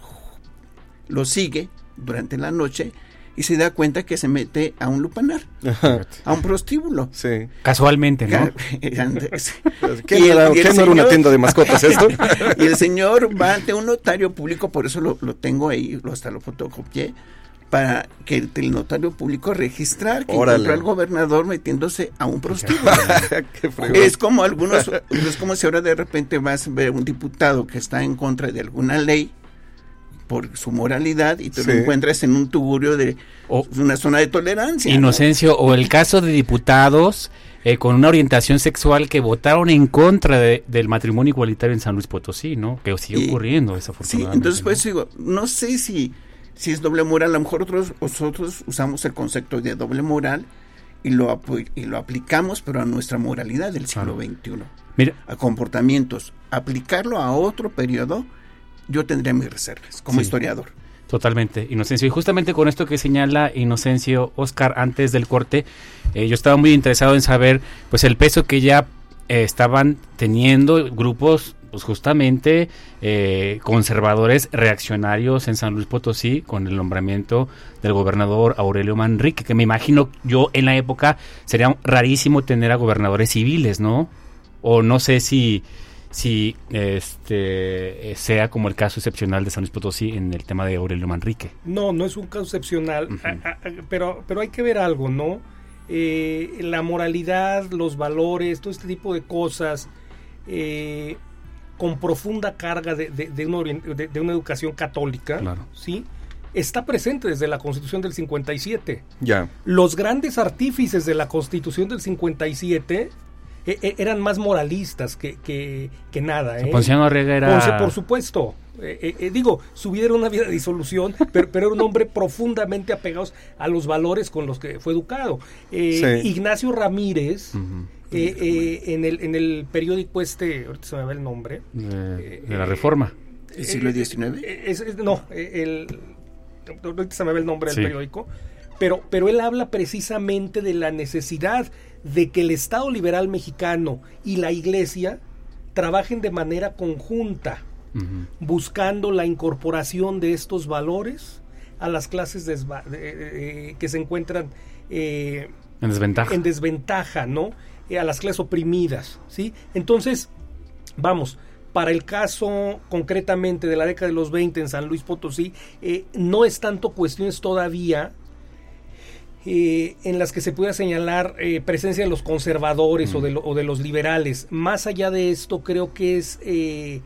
S5: lo sigue durante la noche y se da cuenta que se mete a un lupanar,
S4: Ajá.
S5: a un prostíbulo.
S4: Sí.
S1: Casualmente, ¿no?
S4: ¿Qué,
S5: Y
S4: no
S5: el-
S4: era,
S5: y el
S4: qué no era una
S5: señor-
S4: tienda de mascotas esto?
S5: y el señor va ante un notario público, por eso lo, lo tengo ahí, lo, hasta lo fotocopié, para que el, notario público registrar que
S4: Órale.
S5: encontró al gobernador metiéndose a un prostíbulo. Es como algunos, es como si ahora de repente vas a ver un diputado que está en contra de alguna ley por su moralidad y te lo
S4: Sí.
S5: encuentras en un tugurio de
S1: O-
S5: una zona de tolerancia. ¿no?
S1: Inocencio, o el caso de diputados eh, con una orientación sexual que votaron en contra de- del matrimonio igualitario en San Luis Potosí, ¿no? Que sigue
S5: Y-
S1: ocurriendo,
S5: Sí,
S1: desafortunadamente.
S5: entonces
S1: ¿no?
S5: pues digo, no sé si, si es doble moral, a lo mejor otros, nosotros usamos el concepto de doble moral y lo, y lo aplicamos, pero a nuestra moralidad del siglo XXI,
S1: Mira,
S5: a comportamientos. Aplicarlo a otro periodo, yo tendría mis reservas como
S1: Sí.
S5: historiador.
S1: Totalmente, Inocencio. Y justamente con esto que señala Inocencio, Oscar, antes del corte, eh, yo estaba muy interesado en saber pues el peso que ya eh, estaban teniendo grupos pues justamente eh, conservadores reaccionarios en San Luis Potosí con el nombramiento del gobernador Aurelio Manrique, que me imagino yo en la época sería rarísimo tener a gobernadores civiles, ¿no? O no sé si si este sea como el caso excepcional de San Luis Potosí en el tema de Aurelio Manrique.
S6: No, no es un caso excepcional, a- a- pero, pero hay que ver algo, ¿no? Eh, la moralidad, los valores, todo este tipo de cosas, eh, con profunda carga de, de- de una, de- una educación católica,
S1: Claro.
S6: ¿sí? Está presente desde la Constitución del 57.
S4: Ya.
S6: Los grandes artífices de la Constitución del 57 eh, eh, eran más moralistas que, que, que nada. ¿eh?
S1: Ponciano Arriaga era
S6: Ponce, por supuesto. Eh, eh, eh, digo, su vida era una vida de disolución, pero, pero era un hombre profundamente apegado a los valores con los que fue educado. Eh,
S4: Sí.
S6: Ignacio Ramírez, eh, eh, en, el, en el periódico este, ahorita se me va el nombre.
S1: de, de la
S6: Eh,
S1: Reforma.
S5: ¿El siglo XIX?
S6: eh, es- es- no, el, ahorita se me va el nombre
S1: Sí.
S6: del periódico, pero, pero él habla precisamente de la necesidad de que el Estado liberal mexicano y la Iglesia trabajen de manera conjunta, Buscando la incorporación de estos valores a las clases de- eh, que se encuentran eh,
S1: En desventaja.
S6: en desventaja, ¿no? Eh, a las clases oprimidas, ¿sí? Entonces, vamos, para el caso concretamente de la década de los 20 en San Luis Potosí, eh, no es tanto cuestiones todavía eh, en las que se pueda señalar eh, presencia de los conservadores o, de lo- o de los liberales. Más allá de esto, creo que es eh,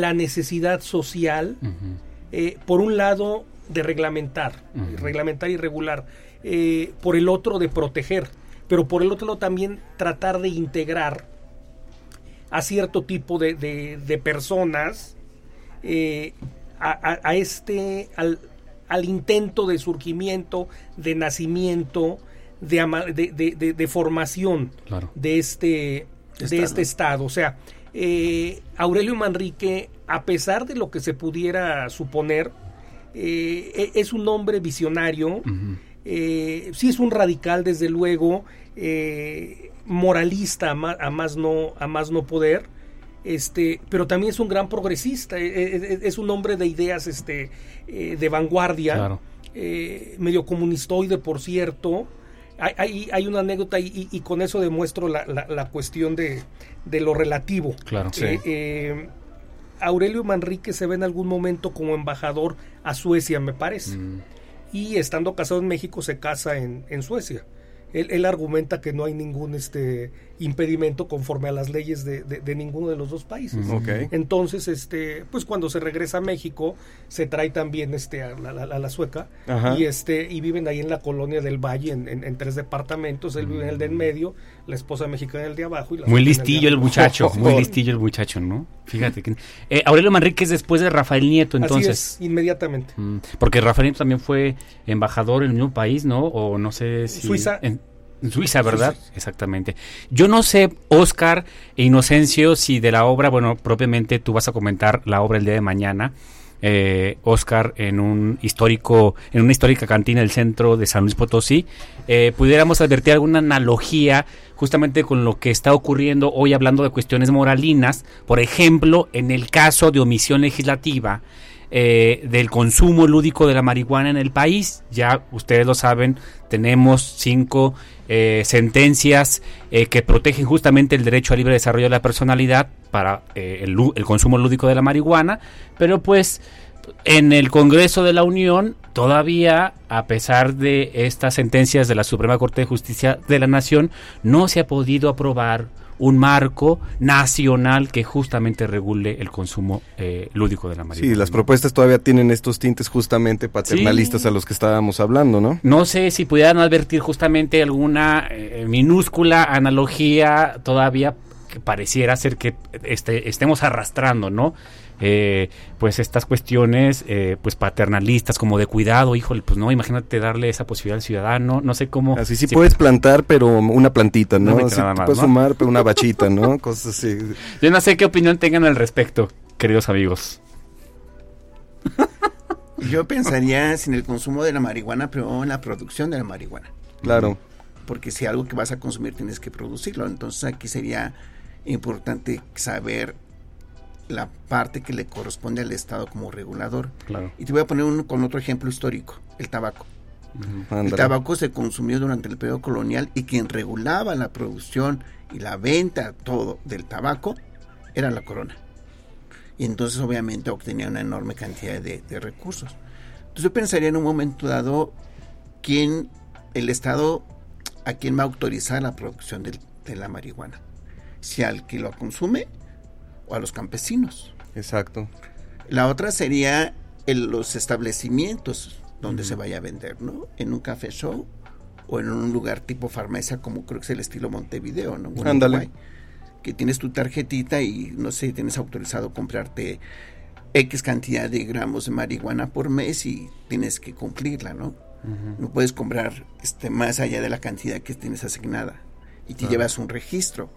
S6: la necesidad social, eh, por un lado, de reglamentar, reglamentar y regular, eh, por el otro, de proteger, pero por el otro lado también tratar de integrar a cierto tipo de, de- de personas eh, a, a- a este, al, al intento de surgimiento, de nacimiento, de, de, de- de- de formación
S1: Claro.
S6: de este, de
S5: Estado.
S6: este estado. O sea, eh, Aurelio Manrique, a pesar de lo que se pudiera suponer, eh, e- es un hombre visionario. Eh, sí es un radical, desde luego, moralista a más, a más, no, a más no poder, este, pero también es un gran progresista, eh, eh, es, un hombre de ideas este, de vanguardia, medio comunistoide, por cierto. Hay, hay, hay una anécdota y, y, con eso demuestro la, la, la cuestión de, de, lo relativo.
S1: Claro, sí.
S6: Aurelio Manrique se ve en algún momento como embajador a Suecia, me parece. Mm. Y estando casado en México se casa en, en Suecia él, él, argumenta que no hay ningún este impedimento conforme a las leyes de, de, de ninguno de los dos países.
S4: Okay.
S6: Entonces, este, pues cuando se regresa a México, se trae también este a la, a la sueca
S4: Ajá.
S6: y este y viven ahí en la colonia del Valle en, en, en tres departamentos. Él vive en el de en medio, la esposa mexicana en el de abajo. Y la
S1: muy listillo el, el muchacho, muy listillo el muchacho, ¿no? Fíjate que eh, Aurelio Manrique es después de Rafael Nieto, entonces.
S6: Así es, inmediatamente.
S1: Mm, porque Rafael Nieto también fue embajador en el mismo país, ¿no? O no sé si
S6: Suiza.
S1: En, Suiza, ¿verdad? Suiza. Exactamente. Yo no sé, Oscar e Inocencio, si de la obra, bueno, propiamente tú vas a comentar la obra el día de mañana. Eh, Oscar en un histórico, en una histórica cantina del centro de San Luis Potosí, eh, pudiéramos advertir alguna analogía justamente con lo que está ocurriendo hoy hablando de cuestiones moralinas, por ejemplo, en el caso de omisión legislativa, eh, del consumo lúdico de la marihuana en el país. Ya ustedes lo saben, tenemos cinco eh, sentencias eh, que protegen justamente el derecho al libre desarrollo de la personalidad para eh, el, el, consumo lúdico de la marihuana, pero pues en el Congreso de la Unión todavía, a pesar de estas sentencias de la Suprema Corte de Justicia de la Nación, no se ha podido aprobar un marco nacional que justamente regule el consumo eh, lúdico de la marihuana.
S4: Sí, las propuestas todavía tienen estos tintes justamente paternalistas sí. a los que estábamos hablando, ¿no?
S1: No sé si pudieran advertir justamente alguna eh, minúscula analogía todavía que pareciera ser que este, estemos arrastrando, ¿no? Eh, pues estas cuestiones eh, pues paternalistas como de cuidado, híjole, pues no, imagínate darle esa posibilidad al ciudadano, no sé cómo.
S4: Así sí, sí puedes plantar, pero una plantita, ¿no?
S1: no
S4: sí,
S1: más,
S4: puedes
S1: ¿no?
S4: fumar, pero una bachita, ¿no? Cosas así.
S1: Yo no sé qué opinión tengan al respecto, queridos amigos.
S5: Yo pensaría sin el consumo de la marihuana, pero en la producción de la marihuana.
S4: Claro.
S5: Porque si algo que vas a consumir tienes que producirlo. Entonces aquí sería importante saber la parte que le corresponde al Estado como regulador.
S1: Claro.
S5: Y te voy a poner un, con otro ejemplo histórico, el tabaco. Uh -huh. El tabaco se consumió durante el periodo colonial y quien regulaba la producción y la venta, todo del tabaco, era la corona. Y entonces obviamente obtenía una enorme cantidad de, de recursos. Entonces yo pensaría en un momento dado quién, el Estado, a quién va a autorizar la producción de la marihuana. Si al que lo consume o a los campesinos.
S4: Exacto.
S5: La otra sería el, los establecimientos donde uh -huh. se vaya a vender, ¿no? En un café show o en un lugar tipo farmacia como creo que es el estilo Montevideo, ¿no?
S4: Bueno, Ándale.
S5: Que tienes tu tarjetita y no sé, tienes autorizado comprarte X cantidad de gramos de marihuana por mes y tienes que cumplirla, ¿no? Uh -huh. No puedes comprar este, más allá de la cantidad que tienes asignada y te llevas un registro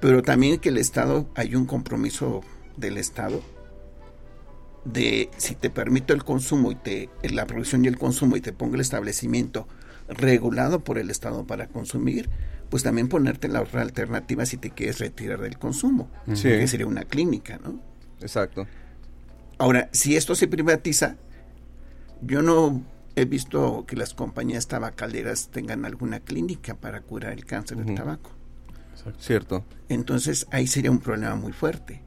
S5: pero también que el Estado, hay un compromiso del Estado de si te permito el consumo y te la producción y el consumo y te pongo el establecimiento regulado por el Estado para consumir, pues también ponerte la otra alternativa si te quieres retirar del consumo,
S4: sí.
S5: que sería una clínica, ¿no?
S4: Exacto.
S5: Ahora, si esto se privatiza, yo no he visto que las compañías tabacaleras tengan alguna clínica para curar el cáncer uh -huh. del tabaco.
S4: Cierto.
S5: Entonces ahí sería un problema muy fuerte.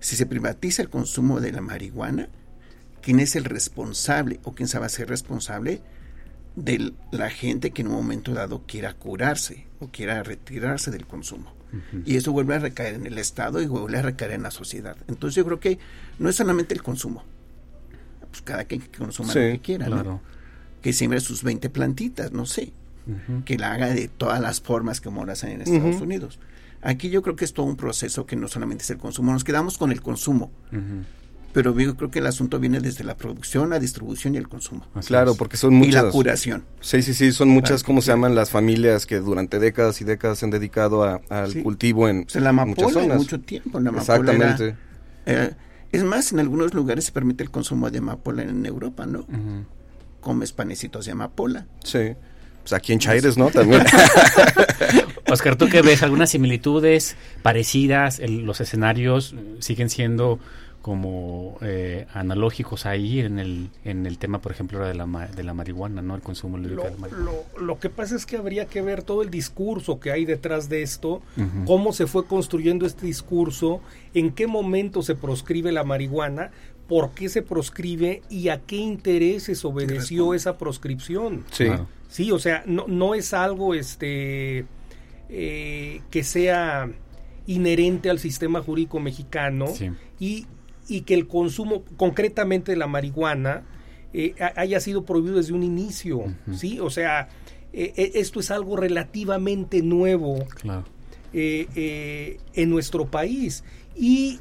S5: Si se privatiza el consumo de la marihuana, ¿quién es el responsable o quién se va a ser responsable de la gente que en un momento dado quiera curarse o quiera retirarse del consumo? Uh -huh. Y eso vuelve a recaer en el Estado y vuelve a recaer en la sociedad. Entonces yo creo que no es solamente el consumo. Pues cada quien que consuma sí, lo que quiera,
S1: claro.
S5: ¿no? Que siembre sus 20 plantitas, no sé Uh -huh. que la haga de todas las formas como hacen en Estados uh -huh. Unidos. Aquí yo creo que es todo un proceso que no solamente es el consumo, nos quedamos con el consumo. Uh -huh. Pero yo creo que el asunto viene desde la producción, la distribución y el consumo.
S4: Así claro, es. porque son muchas.
S5: Y la curación.
S4: Sí, sí, sí, son muchas, ¿cómo se llaman? Las familias que durante décadas y décadas se han dedicado a, al sí. cultivo en
S5: o sea, la muchas zonas. mucho tiempo. La
S4: Exactamente.
S5: Era, eh, es más, en algunos lugares se permite el consumo de amapola en Europa, ¿no? comes panecitos de amapola.
S4: Sí. Pues aquí en Chaires, ¿no? También.
S1: Oscar, ¿tú qué ves? ¿Algunas similitudes parecidas? El- los escenarios eh, siguen siendo como eh, analógicos ahí en el, en el tema, por ejemplo, de la, de la marihuana, ¿no? El consumo
S6: Lo,
S1: de la marihuana.
S6: lo- lo que pasa es que habría que ver todo el discurso que hay detrás de esto, cómo se fue construyendo este discurso, en qué momento se proscribe la marihuana, por qué se proscribe y a qué intereses obedeció esa proscripción.
S4: Sí.
S1: Claro.
S6: Sí, o sea, no, no es algo este eh, que sea inherente al sistema jurídico mexicano
S1: Sí.
S6: y, y que el consumo concretamente de la marihuana eh, ha- haya sido prohibido desde un inicio, ¿sí? O sea, eh, esto es algo relativamente nuevo
S1: Claro.
S6: en nuestro país. Y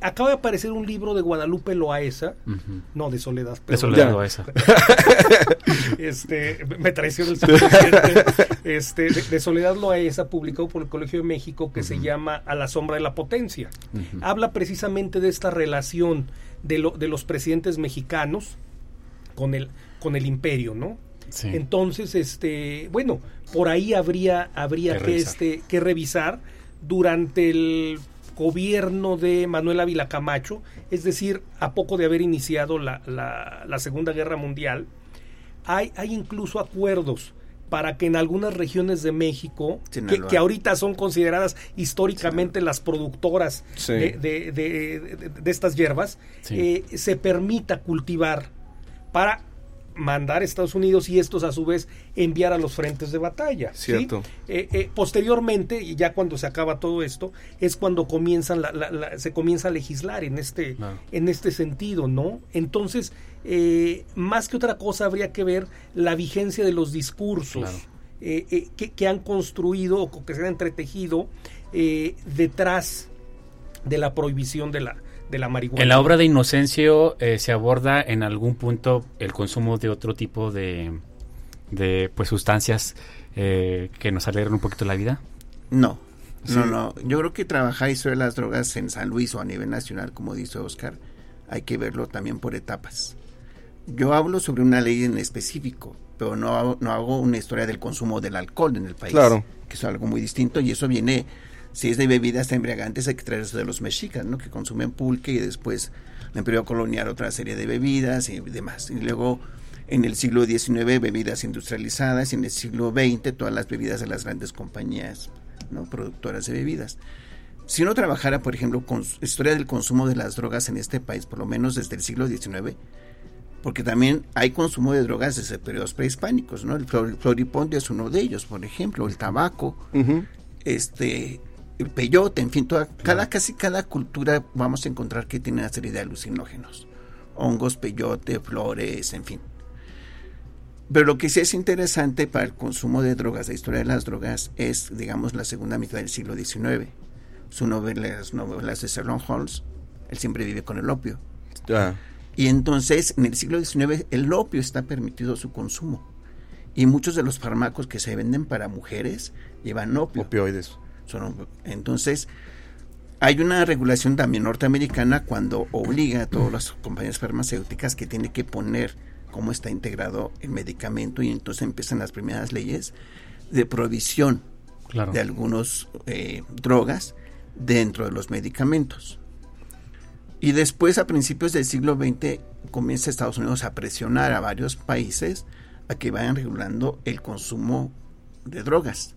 S6: acaba de aparecer un libro de Guadalupe Loaesa, no de Soledad,
S1: De
S6: perdón.
S1: Soledad
S4: Ya.
S1: Loaesa.
S6: este, me traicionó el este, de, de Soledad Loaesa, publicado por el Colegio de México, que se llama A la sombra de la potencia. Habla precisamente de esta relación de, lo- de los presidentes mexicanos con el, con el imperio, ¿no?
S1: Sí.
S6: Entonces, este, bueno, por ahí habría, habría
S1: Que
S6: que,
S1: revisar.
S6: este, que revisar durante el gobierno de Manuel Ávila Camacho, es decir, a poco de haber iniciado la, la- la Segunda Guerra Mundial, hay, hay incluso acuerdos para que en algunas regiones de México, que, que ahorita son consideradas históricamente las productoras
S4: Sí.
S6: de, de- de- de- de estas hierbas,
S1: Sí.
S6: eh, se permita cultivar para mandar a Estados Unidos y estos a su vez enviar a los frentes de batalla. ¿sí?
S4: Cierto.
S6: Eh, eh, posteriormente, y ya cuando se acaba todo esto, es cuando comienzan la- la- la- se comienza a legislar en este, en este sentido, ¿no? Entonces, eh, más que otra cosa, habría que ver la vigencia de los discursos
S1: Claro.
S6: eh, eh, que, que han construido o que se han entretejido eh, detrás de la prohibición de la, de la marihuana.
S1: En la obra de Inocencio eh, se aborda en algún punto el consumo de otro tipo de, de pues sustancias eh, que nos alegran un poquito la vida.
S5: No,
S4: Sí.
S5: no, no. Yo creo que trabajar historia de las drogas en San Luis o a nivel nacional, como dice Oscar, hay que verlo también por etapas. Yo hablo sobre una ley en específico, pero no hago, no hago una historia del consumo del alcohol en el país.
S4: Claro.
S5: Que es algo muy distinto y eso viene, si es de bebidas embriagantes, hay que traer eso de los mexicas, ¿no? Que consumen pulque y después el imperio colonial otra serie de bebidas y demás. Y luego en el siglo XIX bebidas industrializadas y en el siglo XX todas las bebidas de las grandes compañías ¿no? productoras de bebidas. Si uno trabajara, por ejemplo, con historia del consumo de las drogas en este país, por lo menos desde el siglo XIX, porque también hay consumo de drogas desde periodos prehispánicos, ¿no? El flor- floripondio es uno de ellos, por ejemplo, el tabaco, este, peyote, en fin, toda, cada, casi cada cultura vamos a encontrar que tiene una serie de alucinógenos, hongos, peyote, flores, en fin. Pero lo que sí es interesante para el consumo de drogas, la historia de las drogas, es, digamos, la segunda mitad del siglo XIX. Su novela, las novelas de Sherlock Holmes, él siempre vive con el opio.
S4: Ya.
S5: Y entonces, en el siglo XIX, el opio está permitido su consumo. Y muchos de los fármacos que se venden para mujeres llevan opio.
S4: Opioides.
S5: Entonces, hay una regulación también norteamericana cuando obliga a todas las compañías farmacéuticas que tiene que poner cómo está integrado el medicamento y entonces empiezan las primeras leyes de prohibición
S1: Claro.
S5: de algunas drogas dentro de los medicamentos. Y después, a principios del siglo XX, comienza Estados Unidos a presionar a varios países a que vayan regulando el consumo de drogas.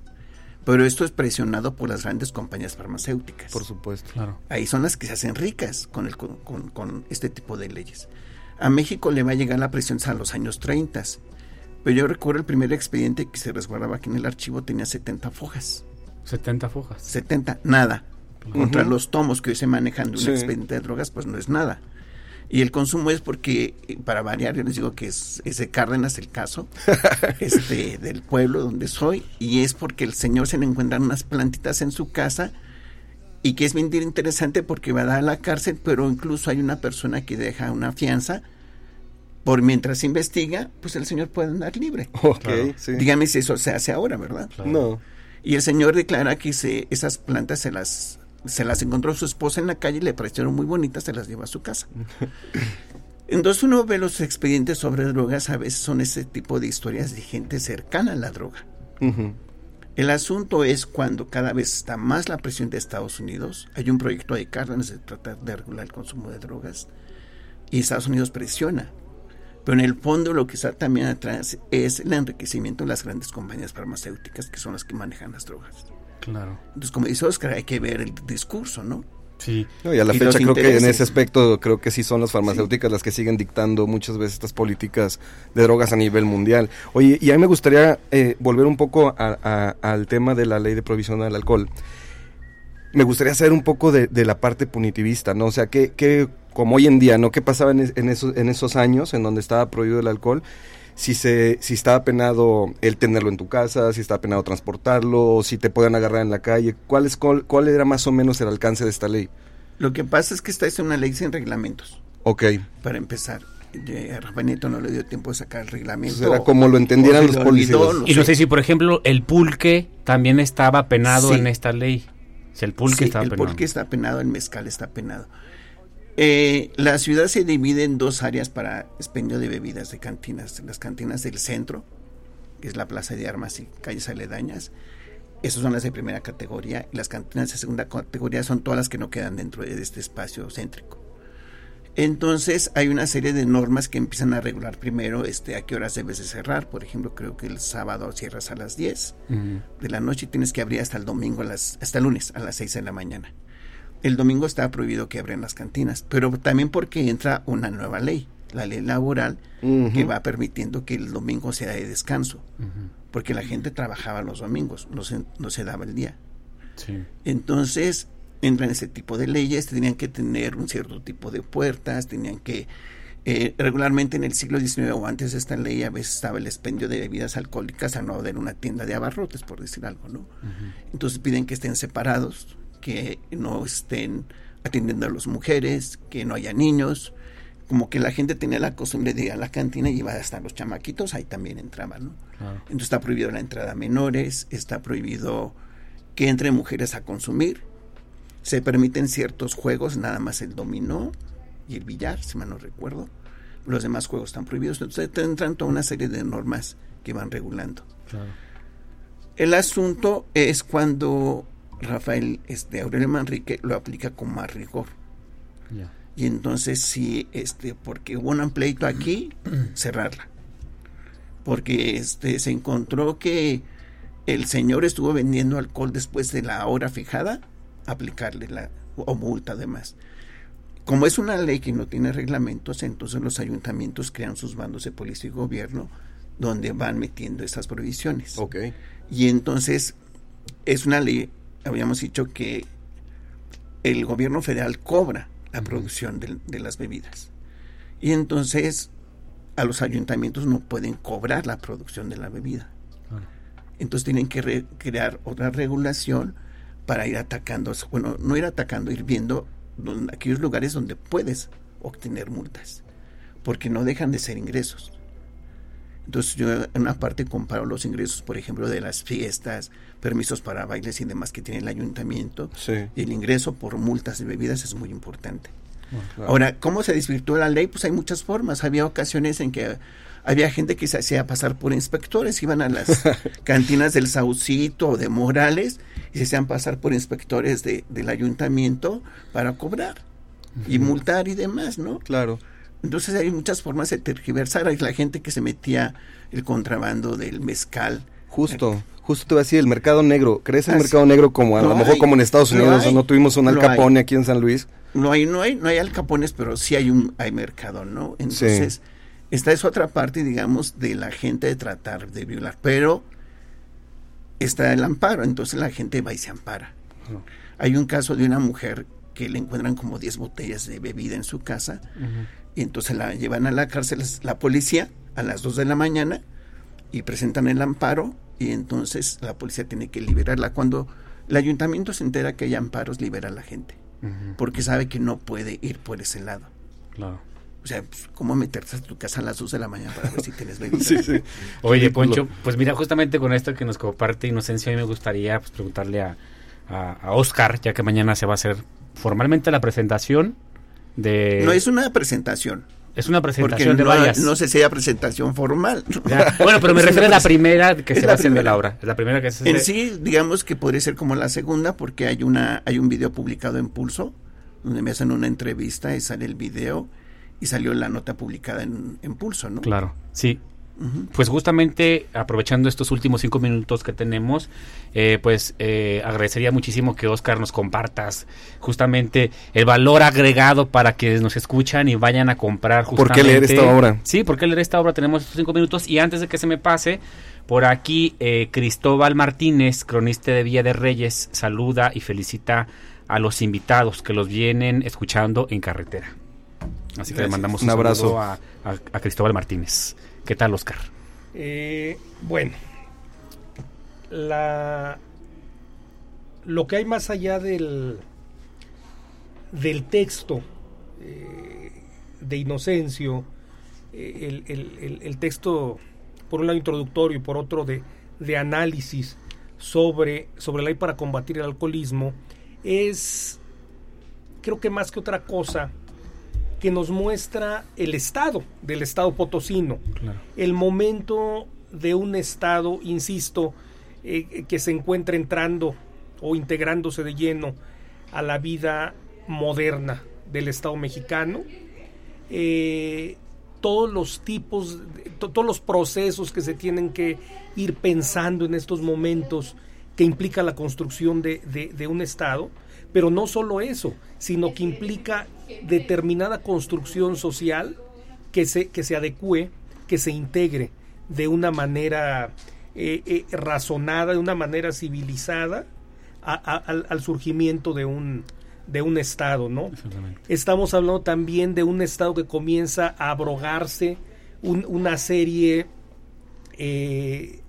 S5: Pero esto es presionado por las grandes compañías farmacéuticas.
S4: Por supuesto.
S1: Claro.
S5: Ahí son las que se hacen ricas con, el, con, con- con este tipo de leyes. A México le va a llegar la presión a los años 30. Pero yo recuerdo el primer expediente que se resguardaba aquí en el archivo tenía 70 fojas.
S1: 70 fojas.
S5: 70, nada. Contra los tomos que hoy se manejan de un
S4: Sí.
S5: expediente de drogas, pues no es nada. Y el consumo es porque, eh, para variar, yo les digo que es, es de Cárdenas el caso, este, del pueblo donde soy, y es porque el señor se le encuentran unas plantitas en su casa y que es bien interesante porque va a dar a la cárcel, pero incluso hay una persona que deja una fianza por mientras se investiga, pues el señor puede andar libre.
S4: Ok,
S1: Claro.
S4: sí.
S5: Dígame si eso se hace ahora, ¿verdad?
S4: No.
S5: Y el señor declara que se, esas plantas se las, se las encontró su esposa en la calle y le parecieron muy bonitas, se las lleva a su casa. Entonces uno ve los expedientes sobre drogas, a veces son ese tipo de historias de gente cercana a la droga. El asunto es cuando cada vez está más la presión de Estados Unidos, hay un proyecto de Cárdenas de tratar de regular el consumo de drogas y Estados Unidos presiona. Pero en el fondo lo que está también atrás es el enriquecimiento de las grandes compañías farmacéuticas que son las que manejan las drogas.
S1: Claro.
S5: Entonces, como dice Oscar, hay que ver el discurso, ¿no?
S1: Sí.
S4: No, y a la
S5: Y
S4: fecha creo que en ese aspecto creo que sí son las farmacéuticas las que siguen dictando muchas veces estas políticas de drogas a nivel mundial. Oye, y a mí me gustaría eh, volver un poco a- a- al tema de la ley de prohibición del alcohol. Me gustaría saber un poco de, de la parte punitivista, ¿no? O sea, que, que como hoy en día, ¿no? ¿Qué pasaba en, es- en esos, en esos años en donde estaba prohibido el alcohol? Si, se, si estaba penado el tenerlo en tu casa, si estaba penado transportarlo, o si te podían agarrar en la calle. ¿Cuál, es, cuál, cuál era más o menos el alcance de esta ley?
S5: Lo que pasa es que esta es una ley sin reglamentos,
S4: Ok.
S5: para empezar. A Rafa Nieto no le dio tiempo de sacar el reglamento.
S4: Era como lo entendieran los
S5: olvidó,
S4: policías.
S1: Y no
S5: sé.
S1: si, por ejemplo, el pulque también estaba penado
S5: Sí.
S1: en esta ley. Si el pulque
S5: Sí,
S1: estaba
S5: el
S1: penado.
S5: pulque está penado, el mezcal está penado. Eh, la ciudad se divide en dos áreas para expendio de bebidas de cantinas. Las cantinas del centro, que es la plaza de armas y calles aledañas. Esas son las de primera categoría. Y las cantinas de segunda categoría son todas las que no quedan dentro de este espacio céntrico. Entonces hay una serie de normas que empiezan a regular primero este, a qué horas debes de cerrar. Por ejemplo, creo que el sábado cierras a las 10
S1: Ujú.
S5: de la noche y tienes que abrir hasta el domingo, a las, hasta el lunes a las 6 de la mañana. El domingo está prohibido que abran las cantinas, pero también porque entra una nueva ley, la ley laboral, que va permitiendo que el domingo sea de descanso, porque la gente trabajaba los domingos, no se, no se daba el día.
S1: Sí.
S5: Entonces, entran ese tipo de leyes, tenían que tener un cierto tipo de puertas, tenían que... eh, regularmente en el siglo XIX o antes de esta ley a veces estaba el expendio de bebidas alcohólicas a no haber una tienda de abarrotes, por decir algo, ¿no? Entonces piden que estén separados, que no estén atendiendo a las mujeres, que no haya niños, como que la gente tenía la costumbre de ir a la cantina y iba hasta los chamaquitos, ahí también entraban, ¿no? Entonces está prohibido la entrada a menores, está prohibido que entren mujeres a consumir, se permiten ciertos juegos, nada más el dominó y el billar, si mal no recuerdo. Los demás juegos están prohibidos, entonces entran toda una serie de normas que van regulando.
S1: Claro.
S5: El asunto es cuando Rafael este, Aurelio Manrique lo aplica con más rigor. Y entonces sí, este, porque hubo un pleito aquí, cerrarla. Porque este se encontró que el señor estuvo vendiendo alcohol después de la hora fijada, aplicarle la o multa además. Como es una ley que no tiene reglamentos, entonces los ayuntamientos crean sus bandos de policía y gobierno donde van metiendo esas prohibiciones.
S4: Ok.
S5: Y entonces es una ley, habíamos dicho que el gobierno federal cobra la producción de, de las bebidas. Y entonces a los ayuntamientos no pueden cobrar la producción de la bebida. Entonces tienen que re- crear otra regulación para ir atacando, bueno, no ir atacando, ir viendo aquellos lugares donde puedes obtener multas, porque no dejan de ser ingresos. Entonces yo en una parte comparo los ingresos, por ejemplo, de las fiestas, permisos para bailes y demás que tiene el ayuntamiento,
S4: Sí.
S5: y el ingreso por multas de bebidas es muy importante.
S4: Claro.
S5: Ahora, ¿cómo se desvirtuó la ley? Pues hay muchas formas. Había ocasiones en que había gente que se hacía pasar por inspectores, iban a las cantinas del Saucito o de Morales y se hacían pasar por inspectores de, del ayuntamiento para cobrar y multar y demás, ¿no?
S4: Claro.
S5: Entonces hay muchas formas de tergiversar. Hay la gente que se metía el contrabando del mezcal.
S4: Justo, justo te voy a decir, el mercado negro, ¿crees el
S5: Ah,
S4: mercado
S5: sí.
S4: negro como a
S5: Lo
S4: lo mejor
S5: hay,
S4: como en Estados Unidos,
S5: hay,
S4: no tuvimos un Al. Capone aquí en San Luis?
S5: No hay, no hay, no hay alcapones, pero sí hay un hay mercado, ¿no? Entonces, esta es otra parte, digamos, de la gente de tratar de violar. Pero está el amparo, entonces la gente va y se ampara. Hay un caso de una mujer que le encuentran como 10 botellas de bebida en su casa y entonces la llevan a la cárcel la policía a las 2 de la mañana y presentan el amparo y entonces la policía tiene que liberarla. Cuando el ayuntamiento se entera que hay amparos, libera a la gente porque sabe que no puede ir por ese lado.
S1: Claro.
S5: O sea, pues, ¿cómo meterte a tu casa a las 2 de la mañana para ver si tienes bebida?
S4: Sí, sí.
S1: Oye. Poncho, pues mira, justamente con esto que nos comparte Inocencia, a mí me gustaría pues, preguntarle a, a, a Oscar, ya que mañana se va a hacer formalmente la presentación de...
S5: No es una presentación.
S1: Es una
S5: Porque
S1: presentación de
S5: no,
S1: varias.
S5: no sé si haya presentación formal.
S1: Ya. Bueno, pero me refiero a la primera que se de
S5: primera.
S1: la obra. Es la primera que se
S5: En sí, digamos que podría ser como la segunda porque hay una hay un video publicado en Pulso donde me hacen una entrevista y sale el video y salió la nota publicada en, en Pulso, ¿no?
S1: Claro, sí. Pues justamente aprovechando estos últimos cinco minutos que tenemos, eh, pues eh, agradecería muchísimo que Oscar nos compartas justamente el valor agregado para quienes nos escuchan y vayan a comprar
S4: ¿Por
S1: justamente.
S4: qué leer esta obra?
S1: Sí, ¿por qué leer esta obra? Tenemos estos cinco minutos y antes de que se me pase, por aquí eh, Cristóbal Martínez, cronista de Villa de Reyes, saluda y felicita a los invitados que los vienen escuchando en carretera. Así que le mandamos
S4: Un
S1: un,
S4: abrazo.
S1: saludo a, a- a Cristóbal Martínez. ¿Qué tal, Oscar?
S6: Eh, bueno, la, lo que hay más allá del, del texto eh, de Inocencio, eh, el, el- el- el texto por un lado introductorio y por otro de, de análisis sobre, sobre la ley para combatir el alcoholismo, es, creo que más que otra cosa, que nos muestra el estado del estado potosino el momento de un Estado, insisto, eh, que se encuentra entrando o integrándose de lleno a la vida moderna del Estado mexicano. Eh, todos los tipos, todos los procesos que se tienen que ir pensando en estos momentos que implica la construcción de, de- de un Estado, pero no solo eso, sino que implica determinada construcción social que se, que se adecue, que se integre de una manera eh, eh, razonada, de una manera civilizada a- a- al, al surgimiento de un, de un Estado, ¿no? Estamos hablando también de un Estado que comienza a abrogarse un- una serie eh,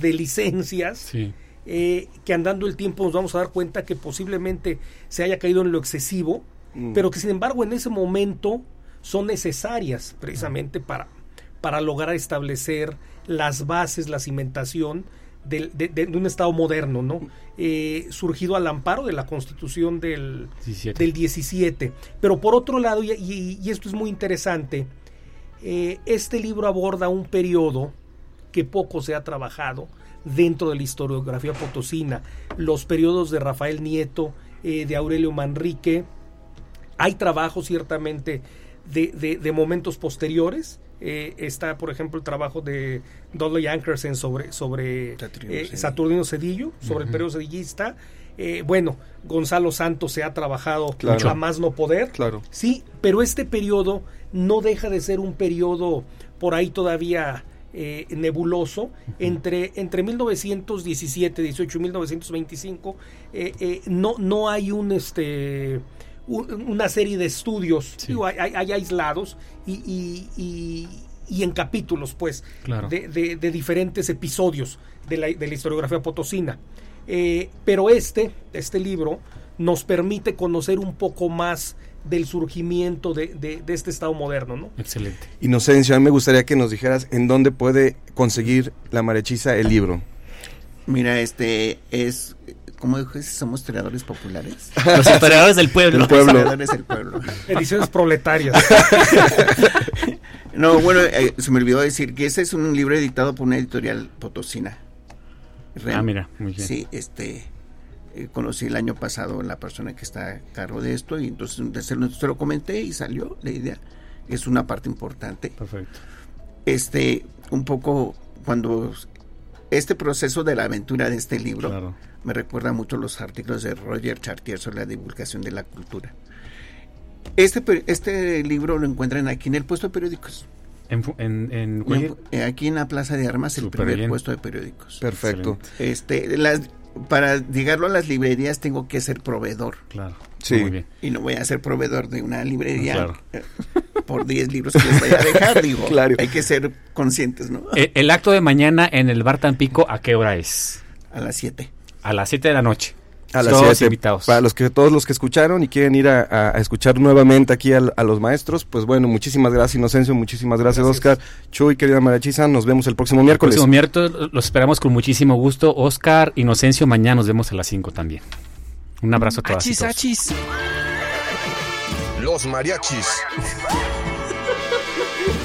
S6: de licencias
S1: Sí.
S6: Eh, que andando el tiempo nos vamos a dar cuenta que posiblemente se haya caído en lo excesivo, pero que sin embargo en ese momento son necesarias precisamente para, para lograr establecer las bases, la cimentación de, de- de un Estado moderno, ¿no? Eh, surgido al amparo de la Constitución del
S1: 17.
S6: del 17. Pero por otro lado, y, y- y esto es muy interesante, eh, este libro aborda un periodo que poco se ha trabajado dentro de la historiografía potosina, los periodos de Rafael Nieto, eh, de Aurelio Manrique. Hay trabajo ciertamente de, de- de momentos posteriores. Eh, está, por ejemplo, el trabajo de Dudley Ankerson sobre, sobre
S5: Saturnino
S6: eh,
S5: Cedillo.
S6: Saturnino Cedillo, sobre el periodo cedillista. Eh, bueno, Gonzalo Santos se ha trabajado
S4: Claro.
S6: a más no poder.
S4: Claro.
S6: Sí, pero este periodo no deja de ser un periodo por ahí todavía eh, nebuloso. entre, entre 1917, 18 y 1925 eh, eh, no, no hay un este un- una serie de estudios, digo, hay, aislados y, y- y- y en capítulos, pues,
S1: Claro.
S6: de, de- de diferentes episodios de la, de la historiografía potosina. Eh, pero este, este libro nos permite conocer un poco más del surgimiento de, de- de este Estado moderno, ¿no?
S1: Excelente.
S4: Inocencia, a mí me gustaría que nos dijeras en dónde puede conseguir la marechiza el libro.
S5: Mira, este es, como dije, somos historiadores populares.
S1: Los historiadores del pueblo.
S4: Pueblo.
S5: Historiadores del pueblo.
S6: Ediciones proletarias.
S5: No, bueno, eh, se me olvidó decir que ese es un libro editado por una editorial potosina. Real.
S1: Ah, mira, muy bien.
S5: Sí, este, eh, conocí el año pasado la persona que está a cargo de esto y entonces se lo, se lo comenté y salió la idea. Es una parte importante.
S1: Perfecto.
S5: Este, un poco cuando este proceso de la aventura de este libro
S1: Claro.
S5: me recuerda mucho los artículos de Roger Chartier sobre la divulgación de la cultura. Este, este libro lo encuentran aquí en el puesto de periódicos.
S1: En, en, en
S5: En-
S1: Cuellar?
S5: eh, aquí en la Plaza de Armas, el primer
S1: bien.
S5: puesto de periódicos.
S4: Perfecto.
S5: Este, las, para llegarlo a las librerías tengo que ser proveedor.
S1: Claro.
S4: Sí.
S1: Muy bien.
S5: Y no voy a ser proveedor de una librería
S1: Claro.
S5: eh, por 10 libros que les vaya a dejar. Digo,
S4: Claro.
S5: hay que ser conscientes, ¿no?
S1: Eh, el acto de mañana en el Bar Tampico, ¿a qué hora es?
S5: A las 7.
S1: A las 7 de la noche.
S4: A las
S1: Todos
S4: 7.
S1: invitados.
S4: Para los que todos los que escucharon y quieren ir a, a- a escuchar nuevamente aquí a, los maestros, pues bueno, muchísimas gracias Inocencio, muchísimas gracias, Oscar, Chuy, querida Marechiza, nos vemos el próximo
S1: El
S4: miércoles.
S1: próximo miércoles los esperamos con muchísimo gusto. Oscar, Inocencio, mañana nos vemos a las 5 también. Un abrazo a todas y
S3: Achis,
S1: todos.
S3: achis.
S2: Los mariachis.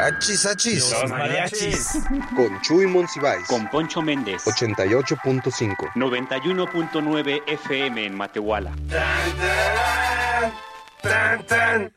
S2: Achis, achis.
S1: Los mariachis.
S2: Con Chuy Monsiváis.
S12: Con Poncho Méndez.
S2: 88.5.
S12: 91.9 FM en Matehuala.
S13: Tan, tan, tan, tan.